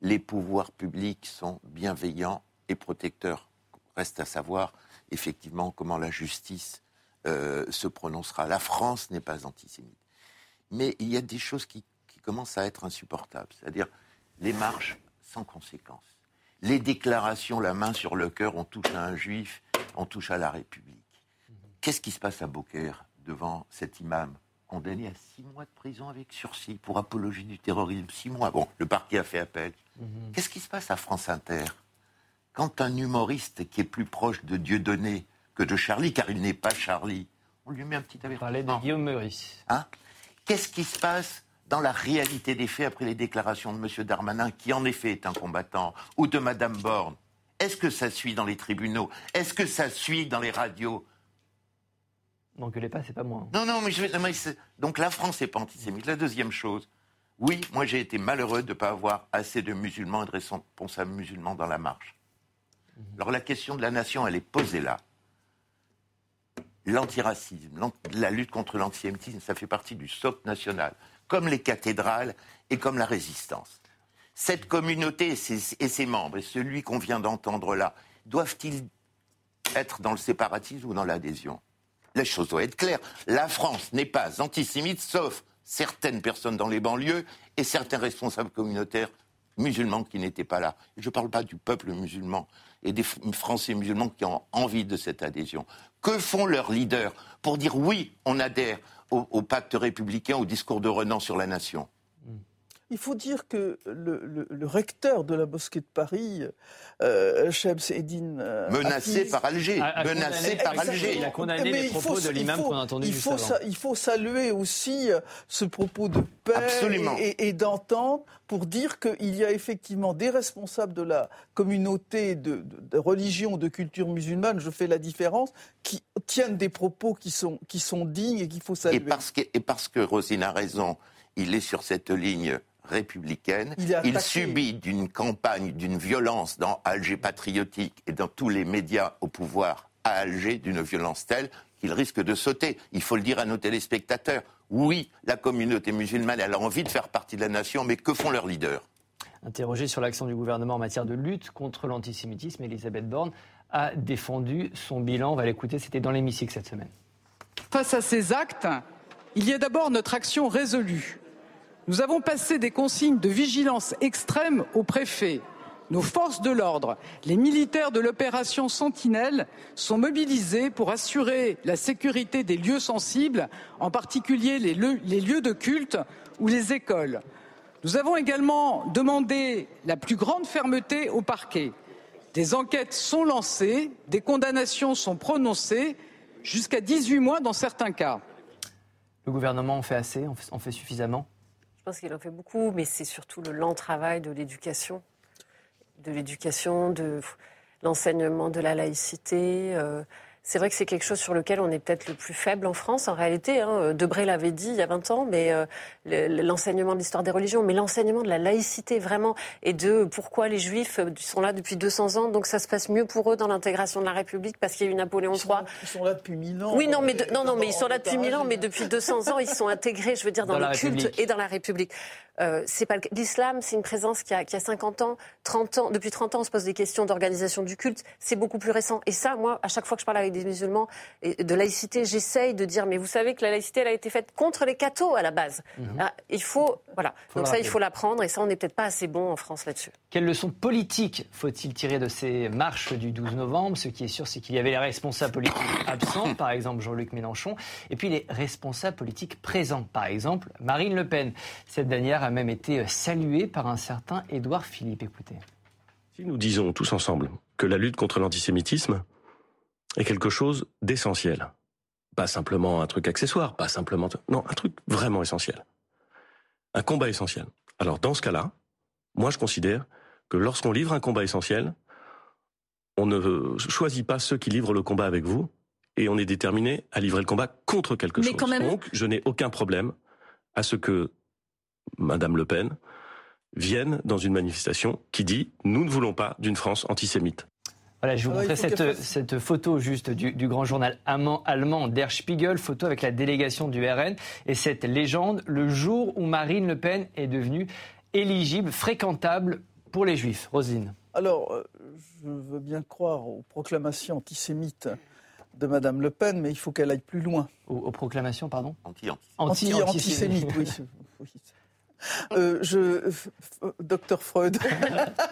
Les pouvoirs publics sont bienveillants et protecteurs. Reste à savoir, effectivement, comment la justice euh, se prononcera. La France n'est pas antisémite. Mais il y a des choses qui, qui commencent à être insupportables, c'est-à-dire les marches sans conséquence. Les déclarations, la main sur le cœur, on touche à un juif, on touche à la République. Qu'est-ce qui se passe à Beaucaire? Devant cet imam condamné à six mois de prison avec sursis pour apologie du terrorisme. Six mois. Bon, le parquet a fait appel. Mhm. Qu'est-ce qui se passe à France Inter quand un humoriste qui est plus proche de Dieudonné que de Charlie, car il n'est pas Charlie, on lui met un petit avertissement. Parlait de Guillaume Meurice. Hein? Qu'est-ce qui se passe dans la réalité des faits après les déclarations de M. Darmanin, qui en effet est un combattant, ou de Mme Borne? Est-ce que ça suit dans les tribunaux? Est-ce que ça suit dans les radios? N'engueulez pas, c'est pas moi. Non, non, mais, je, donc la France n'est pas antisémite. La deuxième chose, oui, moi j'ai été malheureux de ne pas avoir assez de musulmans et de responsables musulmans dans la marche. Mhm. Alors la question de la nation, elle est posée là. L'antiracisme, la lutte contre l'antisémitisme, ça fait partie du socle national, comme les cathédrales et comme la résistance. Cette communauté et ses, et ses membres, et celui qu'on vient d'entendre là, doivent-ils être dans le séparatisme ou dans l'adhésion? La chose doit être claire. La France n'est pas antisémite, sauf certaines personnes dans les banlieues et certains responsables communautaires musulmans qui n'étaient pas là. Je ne parle pas du peuple musulman et des Français musulmans qui ont envie de cette adhésion. Que font leurs leaders pour dire oui, on adhère au, pacte républicain, au discours de Renan sur la nation? Il faut dire que le, recteur de la mosquée de Paris, euh, Shebs Eddin. Euh, menacé par Alger. menacé par Alger. Il a condamné les propos de l'imam qu'on a entendu il faut, il faut saluer aussi euh, ce propos de paix et, et, d'entente pour dire qu'il y a effectivement des responsables de la communauté de, religion, de culture musulmane, je fais la différence, qui tiennent des propos qui sont, qui sont dignes et qu'il faut saluer. Et parce que, et parce que Rosine a raison, il est sur cette ligne républicaine. Il, subit d'une campagne, d'une violence dans Alger patriotique et dans tous les médias au pouvoir à Alger, d'une violence telle qu'il risque de sauter. Il faut le dire à nos téléspectateurs. Oui, la communauté musulmane, elle a envie de faire partie de la nation, mais que font leurs leaders? Interrogée sur l'action du gouvernement en matière de lutte contre l'antisémitisme, Elisabeth Borne a défendu son bilan. On va l'écouter, c'était dans l'hémicycle cette semaine. Face à ces actes, il y a d'abord notre action résolue nous avons passé des consignes de vigilance extrême aux préfets. Nos forces de l'ordre, les militaires de l'opération Sentinelle sont mobilisés pour assurer la sécurité des lieux sensibles, en particulier les lieux, de culte ou les écoles. Nous avons également demandé la plus grande fermeté au parquet. Des enquêtes sont lancées, des condamnations sont prononcées, jusqu'à 18 mois dans certains cas. Le gouvernement en fait assez, en fait suffisamment? Je pense qu'il en fait beaucoup, mais c'est surtout le lent travail de l'éducation, de l'éducation, de l'enseignement de la laïcité. Euh, c'est vrai que c'est quelque chose sur lequel on est peut-être le plus faible en France, en réalité. Hein. Debré l'avait dit il y a 20 ans, mais euh, l'enseignement de l'histoire des religions, mais l'enseignement de la laïcité, vraiment, et de pourquoi les Juifs euh, sont là depuis 200 ans, donc ça se passe mieux pour eux dans l'intégration de la République, parce qu'il y a eu Napoléon III. Ils sont là depuis 1000 ans. Oui, non, mais, non, non, mais ils sont là depuis 1000 ans, mais depuis 200 ans, ils sont intégrés, je veux dire, dans, le culte et dans la République. Euh, c'est pas l'islam, c'est une présence qui a, qui a 50 ans, 30 ans. Depuis 30 ans, on se pose des questions d'organisation du culte. C'est beaucoup plus récent. Et ça, moi, à chaque fois que je parle avec des musulmans et de laïcité, j'essaye de dire, mais vous savez que la laïcité, elle a été faite contre les cathos à la base. Mhm. Ah, il faut, voilà. Donc ça, il faut l'apprendre. Et ça, on n'est peut-être pas assez bon en France là-dessus. Quelles leçons politiques faut-il tirer de ces marches du 12 novembre? Ce qui est sûr, c'est qu'il y avait les responsables politiques absents, par exemple Jean-Luc Mélenchon, et puis les responsables politiques présents, par exemple Marine Le Pen. Cette dernière a même été salué par un certain Édouard Philippe. Écoutez. Si nous disons tous ensemble que la lutte contre l'antisémitisme est quelque chose d'essentiel, pas simplement un truc accessoire, pas simplement... Non, un truc vraiment essentiel. Un combat essentiel. Alors dans ce cas-là, moi je considère que lorsqu'on livre un combat essentiel, on ne choisit pas ceux qui livrent le combat avec vous, et on est déterminé à livrer le combat contre quelque chose. Donc, je n'ai aucun problème à ce que Madame Le Pen vienne dans une manifestation qui dit nous ne voulons pas d'une France antisémite. Voilà, je vous ah montrer cette, cette, photo juste du, du, grand journal allemand Der Spiegel, photo avec la délégation du RN et cette légende, le jour où Marine Le Pen est devenue éligible, fréquentable pour les Juifs. Rosine. Alors, euh, je veux bien croire aux proclamations antisémites de Madame Le Pen, mais il faut qu'elle aille plus loin. Aux, proclamations, pardon Anti-antisémites. Anti, oui. Euh, je, docteur Freud,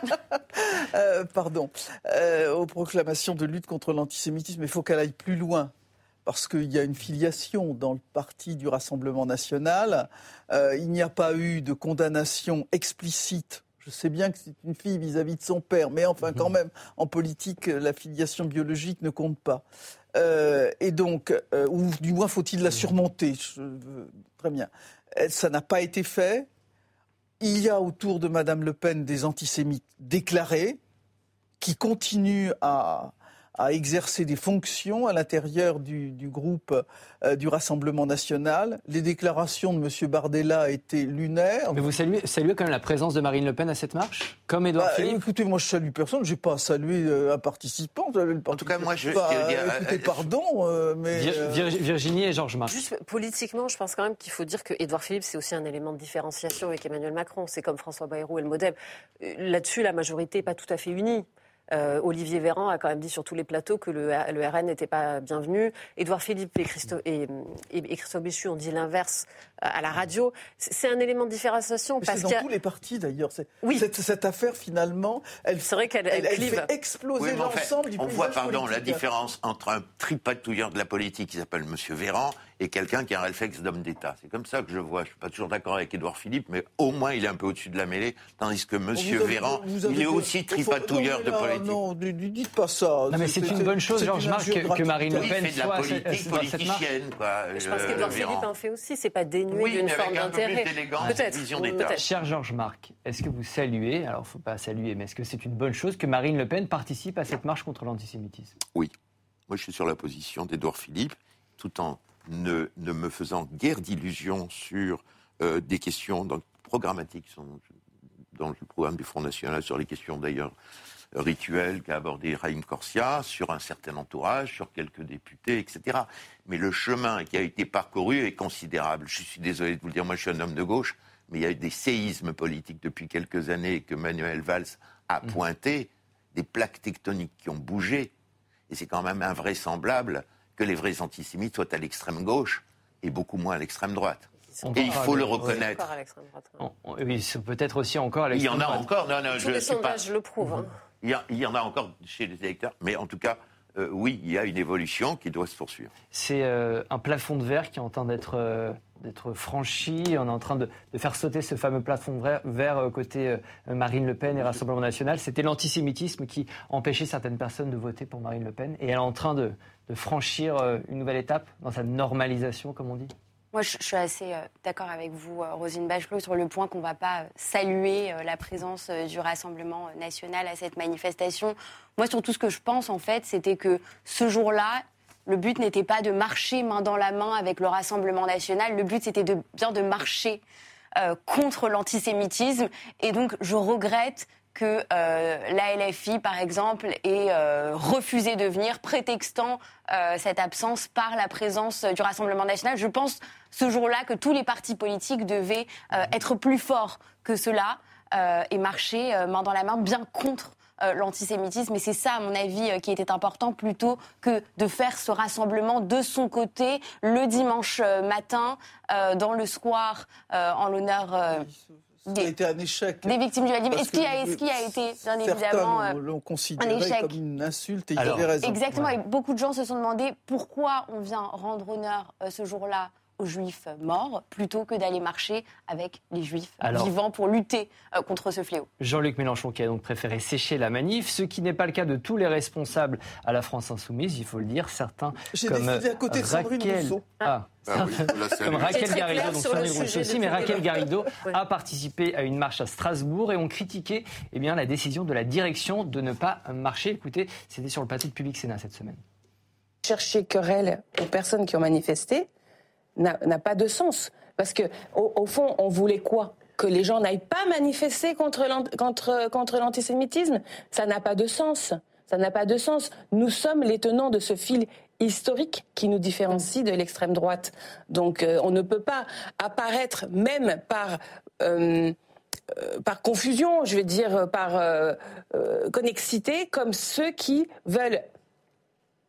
euh, pardon, euh, aux proclamations de lutte contre l'antisémitisme, il faut qu'elle aille plus loin. Parce qu'il y a une filiation dans le parti du Rassemblement national. il n'y a pas eu de condamnation explicite je sais bien que c'est une fille vis-à-vis de son père, mais enfin, quand mhm. même, en politique, la filiation biologique ne compte pas. et donc, ou du moins faut-il la surmonter? très bien. Ça n'a pas été fait. Il y a autour de Mme Le Pen des antisémites déclarés qui continuent à, à exercer des fonctions à l'intérieur du, groupe euh, du Rassemblement national. Les déclarations de M. Bardella étaient lunaires. Mais vous saluez, saluez, quand même la présence de Marine Le Pen à cette marche? Comme Edouard bah, Philippe? Écoutez, moi je salue personne, je n'ai pas salué euh, un participant. En tout cas, moi je... Pas, dire, euh, écoutez, pardon, mais... Virginie et Georges Marc. Juste politiquement, je pense quand même qu'il faut dire que Edouard Philippe, c'est aussi un élément de différenciation avec Emmanuel Macron. C'est comme François Bayrou et le Modem. Là-dessus, la majorité n'est pas tout à fait unie. Euh, Olivier Véran a quand même dit sur tous les plateaux que le, RN n'était pas bienvenu. Édouard Philippe et, Christophe Béchu ont dit l'inverse euh, à la radio. C'est un élément de différenciation. C'est dans tous les partis d'ailleurs. Oui. Cette, affaire finalement, elle, vrai qu'elle elle, fait exploser l'ensemble du On voit, pardon, la différence entre un tripatouilleur de la politique qui s'appelle M. Véran et quelqu'un qui a un réflexe d'homme d'État. C'est comme ça que je vois. Je ne suis pas toujours d'accord avec Édouard Philippe, mais au moins il est un peu au-dessus de la mêlée, tandis que M. Véran, il est aussi tripatouilleur de politique. Non, ne dites pas ça. Non, mais c'est une bonne chose, Georges Marc, que, Marine Le Pen fait de la politique politicienne. je pense qu'Édouard Philippe en fait aussi. C'est pas dénué d'une forme d'intérêt. Peut-être. Cher Georges Marc, est-ce que vous saluez, alors il ne faut pas saluer, mais est-ce que c'est une bonne chose que Marine Le Pen participe à cette marche contre l'antisémitisme? Oui. Moi, je suis sur la position d'Édouard Philippe, tout en ne, me faisant guère d'illusions sur euh, des questions programmatiques sont dans le programme du Front National, sur les questions d'ailleurs rituelles qu'a abordé Raïm Corsia, sur un certain entourage, sur quelques députés, etc. Mais le chemin qui a été parcouru est considérable. Je suis désolé de vous le dire, moi je suis un homme de gauche, mais il y a eu des séismes politiques depuis quelques années que Manuel Valls a mmh. pointé, des plaques tectoniques qui ont bougé, et c'est quand même invraisemblable que les vrais antisémites soient à l'extrême gauche et beaucoup moins à l'extrême droite. Et il faut le reconnaître. Oui, peut-être aussi encore à l'extrême droite. Il y en a encore. Non, non, je les sondages le prouvent. Hein. Il, y en a encore chez les électeurs, mais en tout cas, euh, oui, il y a une évolution qui doit se poursuivre. C'est euh, un plafond de verre qui est en train d'être euh, franchi. On est en train de, faire sauter ce fameux plafond vert, vert côté Marine Le Pen et Rassemblement National. C'était l'antisémitisme qui empêchait certaines personnes de voter pour Marine Le Pen. Et elle est en train de, de franchir une nouvelle étape dans sa normalisation, comme on dit. Moi, je, suis assez d'accord avec vous, Rosine Bachelot, sur le point qu'on ne va pas saluer la présence du Rassemblement national à cette manifestation. Moi, surtout, ce que je pense, en fait, c'était que ce jour-là, le but n'était pas de marcher main dans la main avec le Rassemblement national. Le but, c'était de, bien de marcher contre l'antisémitisme. Et donc, je regrette que euh, la LFI, par exemple, ait euh, refusé de venir, prétextant euh, cette absence par la présence du Rassemblement national. Je pense ce jour-là que tous les partis politiques devaient être plus forts que cela et marcher main dans la main bien contre l'antisémitisme. Et c'est ça, à mon avis, qui était important, plutôt que de faire ce rassemblement de son côté le dimanche matin dans le square en l'honneur ça a été un échec. Des victimes du Est-ce qu'il a, été, bien évidemment, euh, l'ont considéré comme une insulte et il avait raison. Exactement, et beaucoup de gens se sont demandé pourquoi on vient rendre honneur euh, ce jour-là aux juifs morts plutôt que d'aller marcher avec les juifs vivants pour lutter euh, contre ce fléau. Jean-Luc Mélenchon qui a donc préféré sécher la manif, ce qui n'est pas le cas de tous les responsables à la France insoumise, il faut le dire, certains comme à côté de Raquel, ah, ah comme Raquel Garrido, donc aussi, mais Raquel Garrido a participé à une marche à Strasbourg et ont critiqué eh bien, la décision de la direction de ne pas marcher. Écoutez, c'était sur le plateau de Public Sénat cette semaine. Chercher querelle aux personnes qui ont manifesté n'a pas de sens. Parce que, au, fond, on voulait quoi? Que les gens n'aillent pas manifester contre l'antisémitisme, ça n'a pas de sens. Ça n'a pas de sens. Nous sommes les tenants de ce fil historique qui nous différencie de l'extrême droite. Donc euh, on ne peut pas apparaître même par euh, euh, par confusion, je vais dire par connexité, comme ceux qui veulent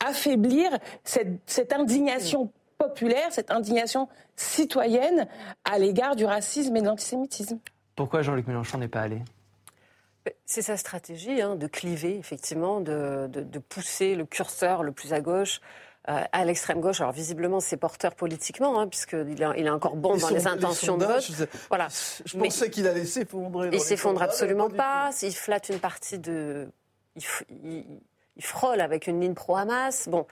affaiblir cette, cette indignation populaire, cette indignation citoyenne à l'égard du racisme et de l'antisémitisme. Pourquoi Jean-Luc Mélenchon n'est pas allé? C'est sa stratégie hein, de cliver, effectivement, de, pousser le curseur le plus à gauche. Euh, à l'extrême gauche, alors visiblement c'est porteur politiquement, hein, puisqu'il il est encore bon dans les intentions de vote. Je, voilà. je pensais qu'il allait s'effondrer. Il s'effondre absolument pas. Il flatte une partie de. Il, il, frôle avec une ligne pro-Hamas. Bon,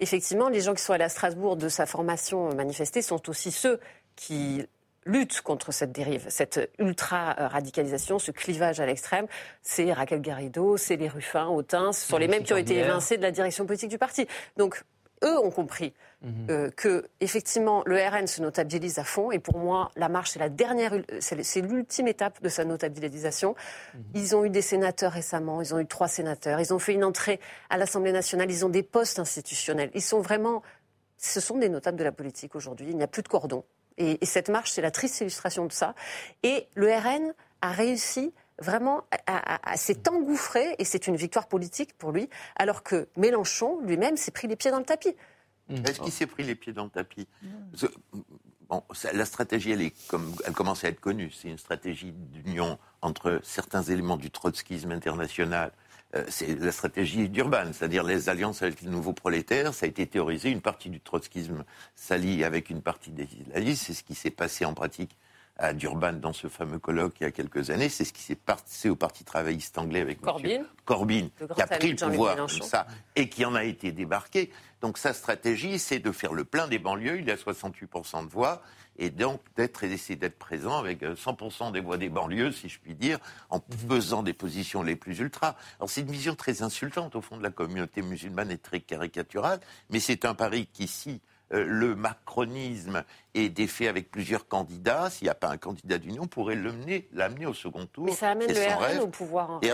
effectivement, les gens qui sont allés à Strasbourg de sa formation manifestée sont aussi ceux qui lutte contre cette dérive, cette ultra-radicalisation, ce clivage à l'extrême, c'est Raquel Garrido, c'est les Ruffins, Autain, ce sont les mêmes qui ont été évincés de la direction politique du parti. Donc, eux ont compris mhm. euh, que effectivement le RN se notabilise à fond et pour moi la marche c'est la dernière c'est l'ultime étape de sa notabilisation. Mhm. Ils ont eu des sénateurs récemment, ils ont eu trois sénateurs, ils ont fait une entrée à l'Assemblée nationale, ils ont des postes institutionnels. Ils sont vraiment ce sont des notables de la politique aujourd'hui, il n'y a plus de cordon. Et, cette marche, c'est la triste illustration de ça. Et le RN a réussi vraiment à, s'est engouffré, et c'est une victoire politique pour lui, alors que Mélenchon lui-même s'est pris les pieds dans le tapis. Mmh. Est-ce qu'il s'est pris les pieds dans le tapis? Bon, La stratégie, elle, est comme, elle commence à être connue. C'est une stratégie d'union entre certains éléments du trotskisme international euh, c'est la stratégie d'Urban, c'est-à-dire les alliances avec les nouveaux prolétaires. Ça a été théorisé. Une partie du trotskisme s'allie avec une partie des islamistes. C'est ce qui s'est passé en pratique à Durban dans ce fameux colloque il y a quelques années. C'est ce qui s'est passé au Parti travailliste anglais avec Corbyn, Corbyn qui a pris le pouvoir comme ça et qui en a été débarqué. Donc sa stratégie, c'est de faire le plein des banlieues. Il a 68% de voix et donc d'être d'essayer d'être présent avec 100% euh, des voix des banlieues, si je puis dire, en mhm. faisant des positions les plus ultras. Alors c'est une vision très insultante au fond de la communauté musulmane et très caricaturale, mais c'est un pari qui, si euh, le macronisme est défait avec plusieurs candidats, s'il n'y a pas un candidat d'union, pourrait l'amener au second tour. Mais ça amène le RN au pouvoir. En et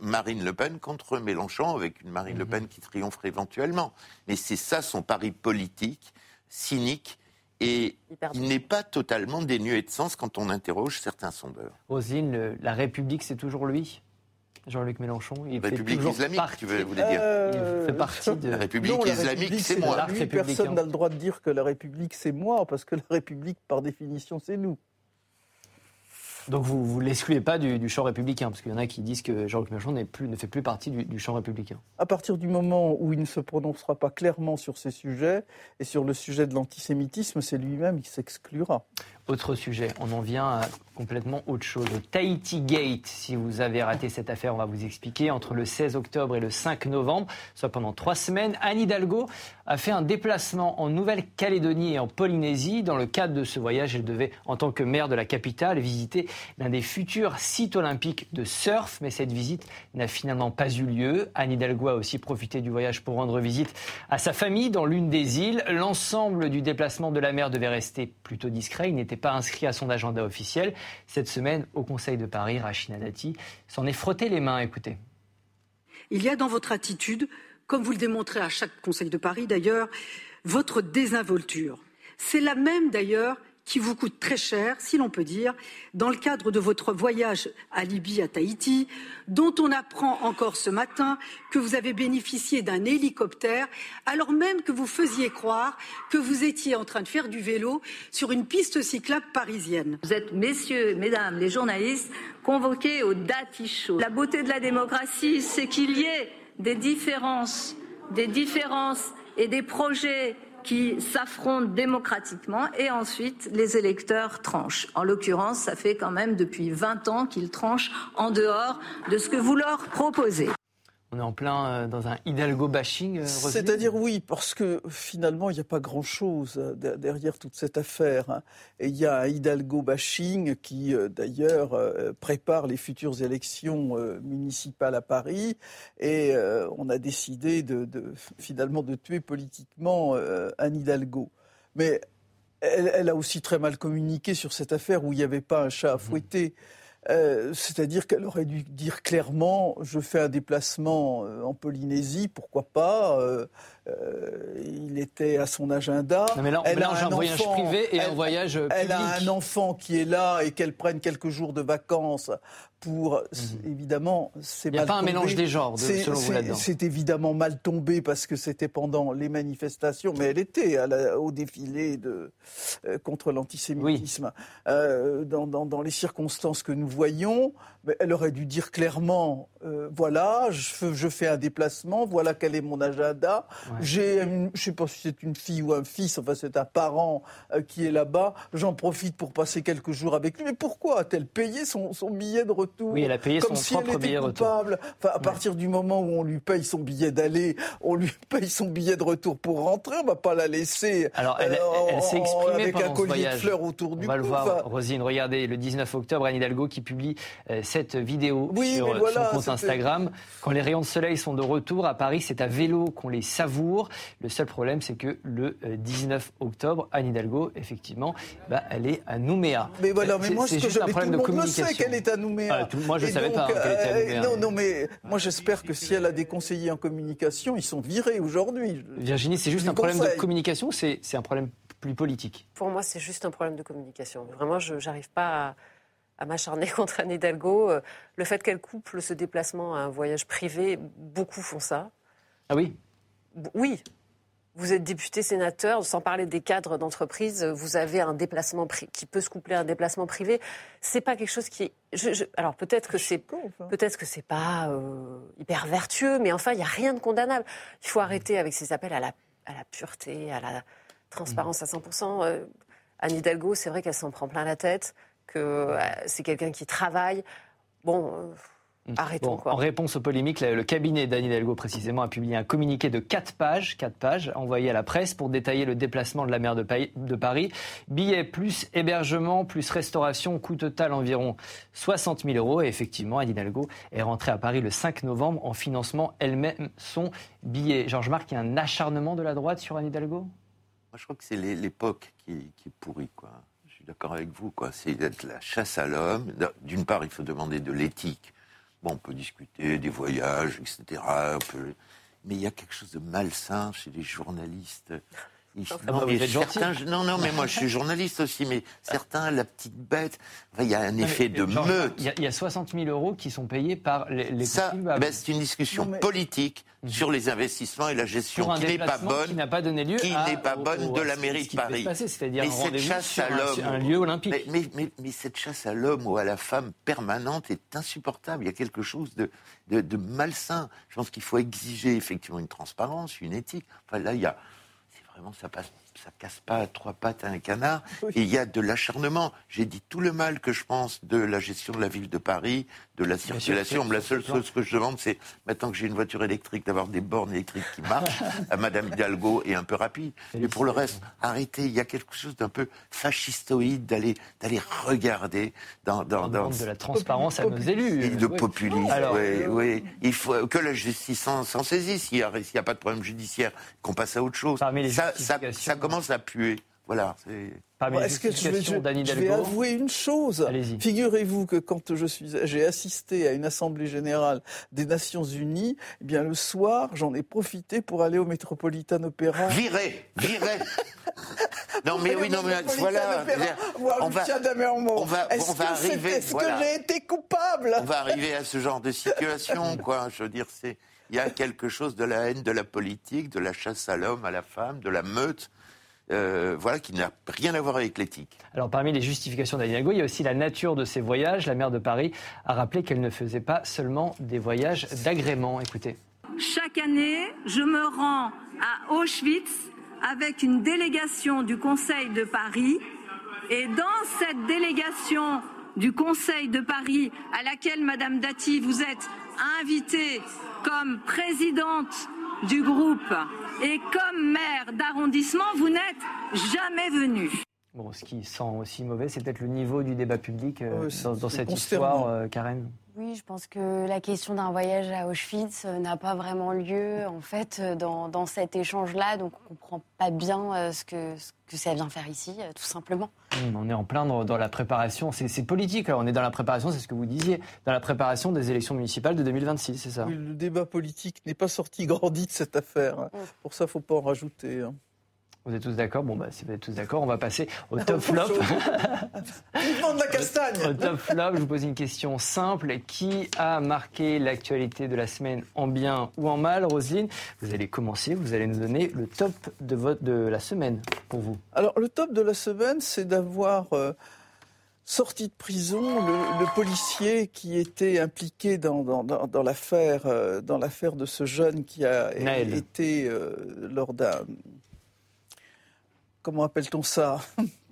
Marine Le Pen contre Mélenchon, avec une Marine Le mhm. Pen qui triompherait éventuellement. Mais c'est ça son pari politique, cynique, et il n'est pas totalement dénué de sens quand on interroge certains sondeurs. Rosine, la République, c'est toujours lui? Jean-Luc Mélenchon. Il République islamique, tu veux, dire euh, Il fait partie de... La République islamique, c'est moi. personne n'a le droit de dire que la République, c'est moi, parce que la République, par définition, c'est nous. Donc vous ne l'excluez pas du, champ républicain, parce qu'il y en a qui disent que Jean-Luc Mélenchon plus, ne fait plus partie du, champ républicain. À partir du moment où il ne se prononcera pas clairement sur ces sujets, et sur le sujet de l'antisémitisme, c'est lui-même qui s'exclura. Autre sujet, on en vient à complètement autre chose. Tahiti Gate, si vous avez raté cette affaire, on va vous expliquer. Entre le 16 octobre et le 5 novembre, soit pendant trois semaines, Anne Hidalgo a fait un déplacement en Nouvelle-Calédonie et en Polynésie. Dans le cadre de ce voyage, elle devait, en tant que maire de la capitale, visiter l'un des futurs sites olympiques de surf. Mais cette visite n'a finalement pas eu lieu. Anne Hidalgo a aussi profité du voyage pour rendre visite à sa famille dans l'une des îles. L'ensemble du déplacement de la maire devait rester plutôt discret. N'était pas inscrit à son agenda officiel. Cette semaine, au Conseil de Paris, Rachina Dati s'en est frotté les mains. Écoutez. Il y a dans votre attitude, comme vous le démontrez à chaque Conseil de Paris d'ailleurs, votre désinvolture. C'est la même d'ailleurs qui vous coûte très cher, si l'on peut dire, dans le cadre de votre voyage à Libye, à Tahiti, dont on apprend encore ce matin que vous avez bénéficié d'un hélicoptère, alors même que vous faisiez croire que vous étiez en train de faire du vélo sur une piste cyclable parisienne. Vous êtes, messieurs, mesdames, les journalistes, convoqués au Dati. La beauté de la démocratie, c'est qu'il y ait des différences, des différences et des projets qui s'affrontent démocratiquement et ensuite les électeurs tranchent. En l'occurrence, ça fait quand même depuis 20 ans qu'ils tranchent en dehors de ce que vous leur proposez. On est en plein euh, dans un Hidalgo bashing. Euh, C'est-à-dire oui, parce que finalement, il n'y a pas grand-chose euh, derrière toute cette affaire. Hein. Et il y a un Hidalgo bashing qui, d'ailleurs, prépare les futures élections municipales à Paris. Et on a décidé de, finalement de tuer politiquement un Hidalgo. Mais elle, a aussi très mal communiqué sur cette affaire où il n'y avait pas un chat à mmh. Euh, c'est-à-dire qu'elle aurait dû dire clairement je fais un déplacement euh, en Polynésie, pourquoi pas euh, Il était à son agenda. mais là, elle a un, voyage privé et un voyage public. Elle a un enfant qui est là et qu'elle prenne quelques jours de vacances pour mhm. évidemment c'est Il n'y a pas un mélange des genres selon vous là-dedans. C'est évidemment mal tombé parce que c'était pendant les manifestations, mais elle était au défilé de, euh, contre l'antisémitisme. Euh, dans, dans, dans, les circonstances que nous voyons, elle aurait dû dire clairement euh, voilà, je, je, fais un déplacement, voilà quel est mon agenda. J'ai, je ne sais pas si c'est une fille ou un fils, enfin c'est un parent qui est là-bas. J'en profite pour passer quelques jours avec lui. Mais pourquoi a-t-elle payé son, son billet de retour oui, elle a payé comme son si propre elle était coupable. Enfin, à partir du moment où on lui paye son billet d'aller, on lui paye son billet de retour pour rentrer, on va pas la laisser Alors, elle, elle s'est exprimée avec un collier de fleurs autour du cou. On va le voir, Rosine. Regardez, le 19 octobre, Anne Hidalgo qui publie euh, cette vidéo sur son compte Instagram. Quand les rayons de soleil sont de retour à Paris, c'est à vélo qu'on les savoure. Le seul problème, c'est que le 19 euh, octobre, Anne Hidalgo, effectivement, bah, elle est à Nouméa. Mais voilà, mais moi, ce que juste un problème de communication. qu'elle est à Nouméa. Ah, moi, je ne savais pas. Euh, non, non, mais moi j'espère que si elle a des conseillers en communication, ils sont virés aujourd'hui. Virginie, c'est juste un problème de communication ou c'est un problème plus politique? Pour moi, c'est juste un problème de communication. Vraiment, je n'arrive pas à, m'acharner contre Anne Hidalgo. Euh, le fait qu'elle couple ce déplacement à un voyage privé, beaucoup font ça. Ah oui? Oui, vous êtes député, sénateur, sans parler des cadres d'entreprise, vous avez un déplacement qui peut se coupler à un déplacement privé. C'est pas quelque chose qui alors peut-être que c'est peut-être que c'est pas euh, hyper vertueux, mais enfin il n'y a rien de condamnable. Il faut arrêter avec ces appels à la, à la pureté, à la transparence à 100%. Euh, Anne Hidalgo, c'est vrai qu'elle s'en prend plein la tête, que euh, c'est quelqu'un qui travaille. Bon. En réponse aux polémiques, le cabinet d'Anne Hidalgo précisément a publié un communiqué de 4 pages, 4 pages envoyé à la presse pour détailler le déplacement de la maire de Paris. Billets plus hébergement plus restauration, coût total environ 60 000 euros. Et effectivement, Anne Hidalgo est rentrée à Paris le 5 novembre en financement elle-même son billet. Georges Marc, il y a un acharnement de la droite sur Anne Hidalgo? Moi, je crois que c'est l'époque qui, est pourrie, quoi. D'accord avec vous, quoi. C'est la chasse à l'homme. D'une part, il faut demander de l'éthique Bon, on peut discuter des voyages, etc. Mais il y a quelque chose de malsain chez les journalistes. Non, mais certains, non, non, mais moi je suis journaliste aussi, mais certains, la petite bête, il y a un effet de meute. Il y, a 60 000 euros qui sont payés par les, les Ça, ben, c'est une discussion politique mhm. sur les investissements et la gestion qui n'est pas bonne, qui n'a pas donné lieu, qui n'est pas bonne de la mairie de Paris. C'est-à-dire cette chasse à l'homme, un lieu olympique. Mais, mais, mais, cette chasse à l'homme ou à la femme permanente est insupportable. Il y a quelque chose de, de, de malsain. Je pense qu'il faut exiger effectivement une transparence, une éthique. Enfin là, il y a vraiment, ça passe ça casse pas trois pattes à un canard. Et il y a de l'acharnement. J'ai dit tout le mal que je pense de la gestion de la ville de Paris, de la circulation. la seule chose que je demande, c'est maintenant que j'ai une voiture électrique, d'avoir des bornes électriques qui marchent à Madame Hidalgo et un peu rapide. Mais pour le reste, arrêtez. Il y a quelque chose d'un peu fascistoïde d'aller d'aller regarder dans dans, dans de la transparence à nos élus. Et de populisme. oui, oui. Il faut que la justice s'en saisisse. S'il n'y a, pas de problème judiciaire, qu'on passe à autre chose. ça, ça, ça commence à puer. Voilà. Est-ce que je vais, je, vais, avouer une chose Figurez-vous que quand je suis, j'ai assisté à une assemblée générale des Nations Unies, eh bien le soir, j'en ai profité pour aller au Metropolitan Opera. Viré, viré. non mais oui, non mais voilà. on va, on va, on va arriver. Est-ce que j'ai été coupable? On va arriver à ce genre de situation, quoi. Je veux dire, c'est il y a quelque chose de la haine de la politique, de la chasse à l'homme, à la femme, de la meute. Euh, voilà, qui n'a rien à voir avec l'éthique. Alors parmi les justifications d'Anne il y a aussi la nature de ces voyages. La maire de Paris a rappelé qu'elle ne faisait pas seulement des voyages d'agrément. Écoutez. Chaque année, je me rends à Auschwitz avec une délégation du Conseil de Paris. Et dans cette délégation du Conseil de Paris, à laquelle, Madame Dati, vous êtes invitée comme présidente du groupe et comme maire d'arrondissement, vous n'êtes jamais venue. Bon, ce qui sent aussi mauvais, c'est peut-être le niveau du débat public euh, dans, cette histoire, euh, Karen. Oui, je pense que la question d'un voyage à Auschwitz euh, n'a pas vraiment lieu, en fait, dans, cet échange-là. Donc, on ne comprend pas bien ce que, ce que ça vient faire ici, tout simplement. on est en plein dans, la préparation. C'est politique, on est dans la préparation, c'est ce que vous disiez, dans la préparation des élections municipales de 2026, c'est ça? Oui, Le débat politique n'est pas sorti grandi de cette affaire. Hein. Pour ça, il ne faut pas en rajouter. Hein. Vous êtes tous d'accord? Bon, bah, si vous êtes tous d'accord, on va passer au top flop. de la castagne Au top flop, je vous pose une question simple. Qui a marqué l'actualité de la semaine en bien ou en mal? Roselyne, vous allez commencer, vous allez nous donner le top de, votre, de la semaine pour vous. Alors, le top de la semaine, c'est d'avoir... Euh, sorti de prison le, policier qui était impliqué dans, dans, l'affaire euh, dans l'affaire de ce jeune qui a été euh, lors d'un comment appelle-t-on ça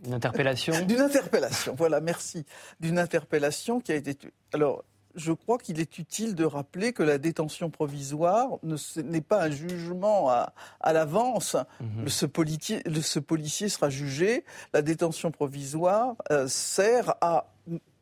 Une interpellation D'une interpellation, voilà, merci. D'une interpellation qui a été... Alors, je crois qu'il est utile de rappeler que la détention provisoire n'est pas un jugement à, l'avance. Mhm. ce, policier sera jugé. La détention provisoire euh, sert à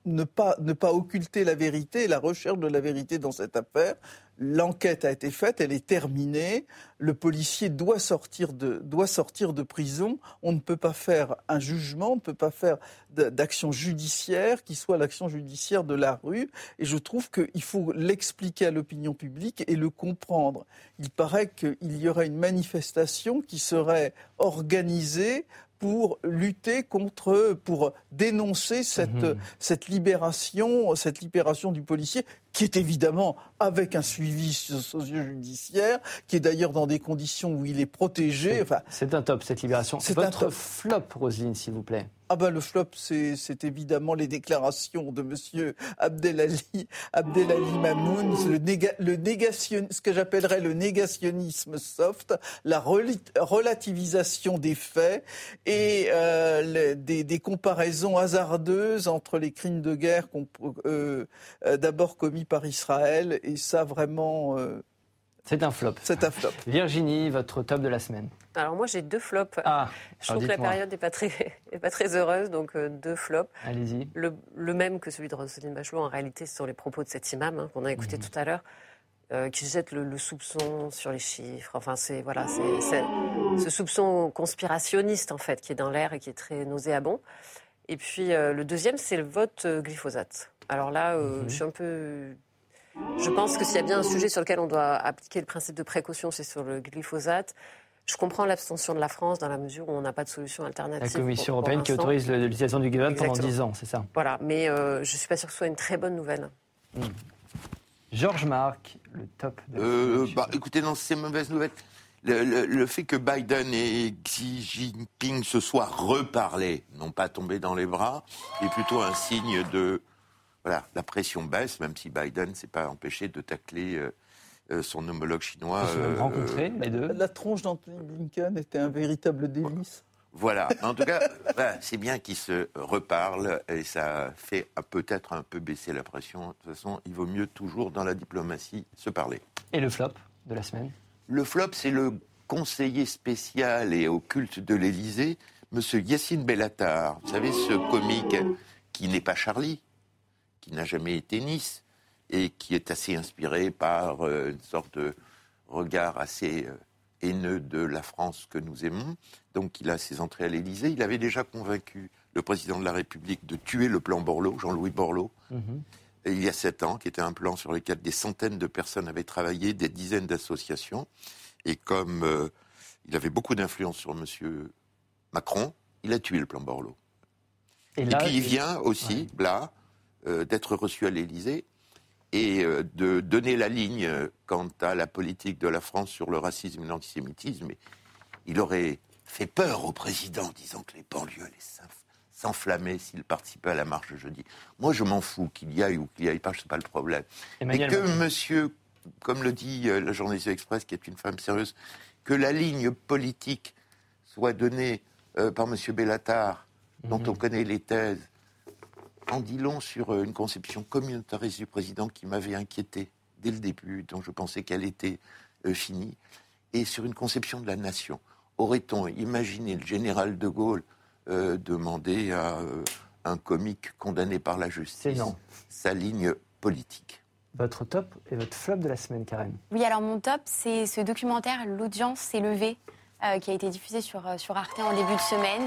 ne pas, ne pas occulter la vérité la recherche de la vérité dans cette affaire. L'enquête a été faite, elle est terminée. Le policier doit sortir de, doit sortir de prison. On ne peut pas faire un jugement, on ne peut pas faire d'action judiciaire qui soit l'action judiciaire de la rue. Et je trouve qu'il faut l'expliquer à l'opinion publique et le comprendre. Il paraît qu'il y aura une manifestation qui serait organisée pour lutter contre, pour dénoncer cette, mhm. cette libération, cette libération du policier qui est évidemment avec un suivi socio-judiciaire, qui est d'ailleurs dans des conditions où il est protégé. Enfin, c'est un top cette libération. C'est votre flop, Roselyne, s'il vous plaît. Ah ben le flop, c'est évidemment les déclarations de Monsieur Abdelali, Abdelali Mamoun, le, le négation, ce que j'appellerais le négationnisme soft, la relativisation des faits et euh, des, des, comparaisons hasardeuses entre les crimes de guerre euh, euh, d'abord commis par Israël. Et ça, vraiment. Euh, c'est un flop. C'est un flop. Virginie, votre top de la semaine. Alors moi j'ai deux flops. Ah, je trouve que la période n'est pas très, pas très heureuse, donc euh, deux flops. Allez-y. Le, même que celui de Roselyne Bachelot, en réalité, sur les propos de cet imam hein, qu'on a écouté mhm. tout à l'heure, euh, qui jette le, soupçon sur les chiffres. Enfin, c'est voilà, c'est ce soupçon conspirationniste en fait qui est dans l'air et qui est très nauséabond. Et puis le deuxième, c'est le vote glyphosate. Alors là, euh, mhm. je suis un peu. Je pense que s'il y a bien un sujet sur lequel on doit appliquer le principe de précaution, c'est sur le glyphosate. Je comprends l'abstention de la France dans la mesure où on n'a pas de solution alternative. La Commission européenne qui autorise l'utilisation du glyphosate pendant 10 ans, c'est ça Voilà, mais euh, je ne suis pas sûr que ce soit une très bonne nouvelle. Hmm. Georges Marc, le top de euh, bah, Écoutez, non, c'est mauvaise nouvelle. Le, le, fait que Biden et Xi Jinping se soient reparlés, n'ont pas tombé dans les bras, est plutôt un signe de voilà, la pression baisse, même si Biden ne s'est pas empêché de tacler euh, euh, son homologue chinois. Ils euh, les deux. La tronche d'Anthony Blinken était un véritable délice. Voilà. En tout cas, c'est bien qu'ils se reparlent et ça fait peut-être un peu baisser la pression. De toute façon, il vaut mieux toujours dans la diplomatie se parler. Et le flop de la semaine? Le flop, c'est le conseiller spécial et occulte de l'Élysée, Monsieur Yassine Bellatar. Vous savez, ce comique qui n'est pas Charlie, qui n'a jamais été Nice et qui est assez inspiré par euh, une sorte de regard assez euh, haineux de la France que nous aimons. Donc il a ses entrées à l'Élysée. Il avait déjà convaincu le président de la République de tuer le plan Borloo, Jean-Louis Borloo, mhm. Il y a sept ans, qui était un plan sur lequel des centaines de personnes avaient travaillé, des dizaines d'associations. Et comme euh, il avait beaucoup d'influence sur M. Macron, il a tué le plan Borloo. Et, puis il vient aussi, là, euh, d'être reçu à l'Élysée et euh, de donner la ligne quant à la politique de la France sur le racisme et l'antisémitisme. Il aurait fait peur au président, disant que les banlieues allaient s'enflammer s'il participait à la marche de jeudi. Moi, je m'en fous qu'il y aille ou qu'il n'y aille pas, ce n'est pas le problème. Et que monsieur, comme le dit euh, la journaliste Express, qui est une femme sérieuse, que la ligne politique soit donné euh, par M. Bellatar, dont mhm. on connaît les thèses, en dit long sur euh, une conception communautariste du président qui m'avait inquiété dès le début, dont je pensais qu'elle était euh, finie, et sur une conception de la nation. Aurait-on imaginé le général de Gaulle demander à un comique condamné par la justice sa ligne politique. Votre top et votre flop de la semaine, Karen. Oui, alors mon top, c'est ce documentaire L'audience s'est levée, euh, qui a été diffusé sur, euh, sur Arte en début de semaine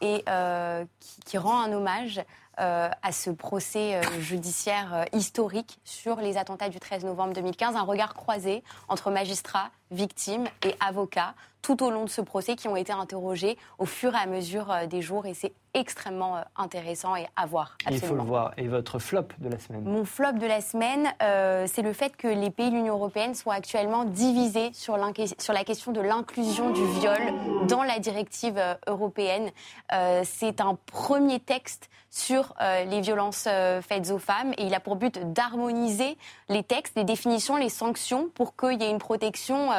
et euh, qui, rend un hommage à ce procès judiciaire historique sur les attentats du 13 novembre 2015, un regard croisé entre magistrats, victimes et avocats tout au long de ce procès qui ont été interrogés au fur et à mesure euh, des jours et c'est extrêmement euh, intéressant et à voir. Il faut le voir. Et votre flop de la semaine? Mon flop de la semaine, euh, c'est le fait que les pays de l'Union européenne soient actuellement divisés sur, sur la question de l'inclusion du viol dans la directive européenne. c'est un premier texte sur les violences faites aux femmes et il a pour but d'harmoniser les textes, les définitions, les sanctions pour qu'il y ait une protection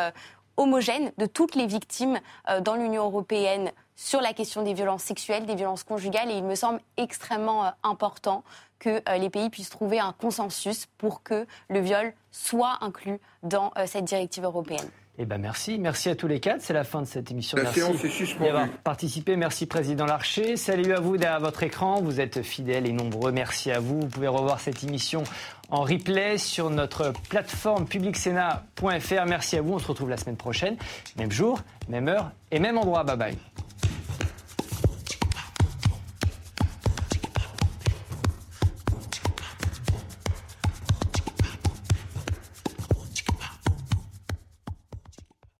homogène de toutes les victimes euh, dans l'Union européenne sur la question des violences sexuelles, des violences conjugales. Et il me semble extrêmement euh, important que euh, les pays puissent trouver un consensus pour que le viol soit inclus dans cette directive européenne. Eh ben merci, merci à tous les quatre. C'est la fin de cette émission. La merci séance est suspendue. d'avoir participé. Merci Président Larcher. Salut à vous derrière votre écran. Vous êtes fidèles et nombreux. Merci à vous. Vous pouvez revoir cette émission en replay sur notre plateforme publicsena.fr. Merci à vous. On se retrouve la semaine prochaine, même jour, même heure et même endroit. Bye bye.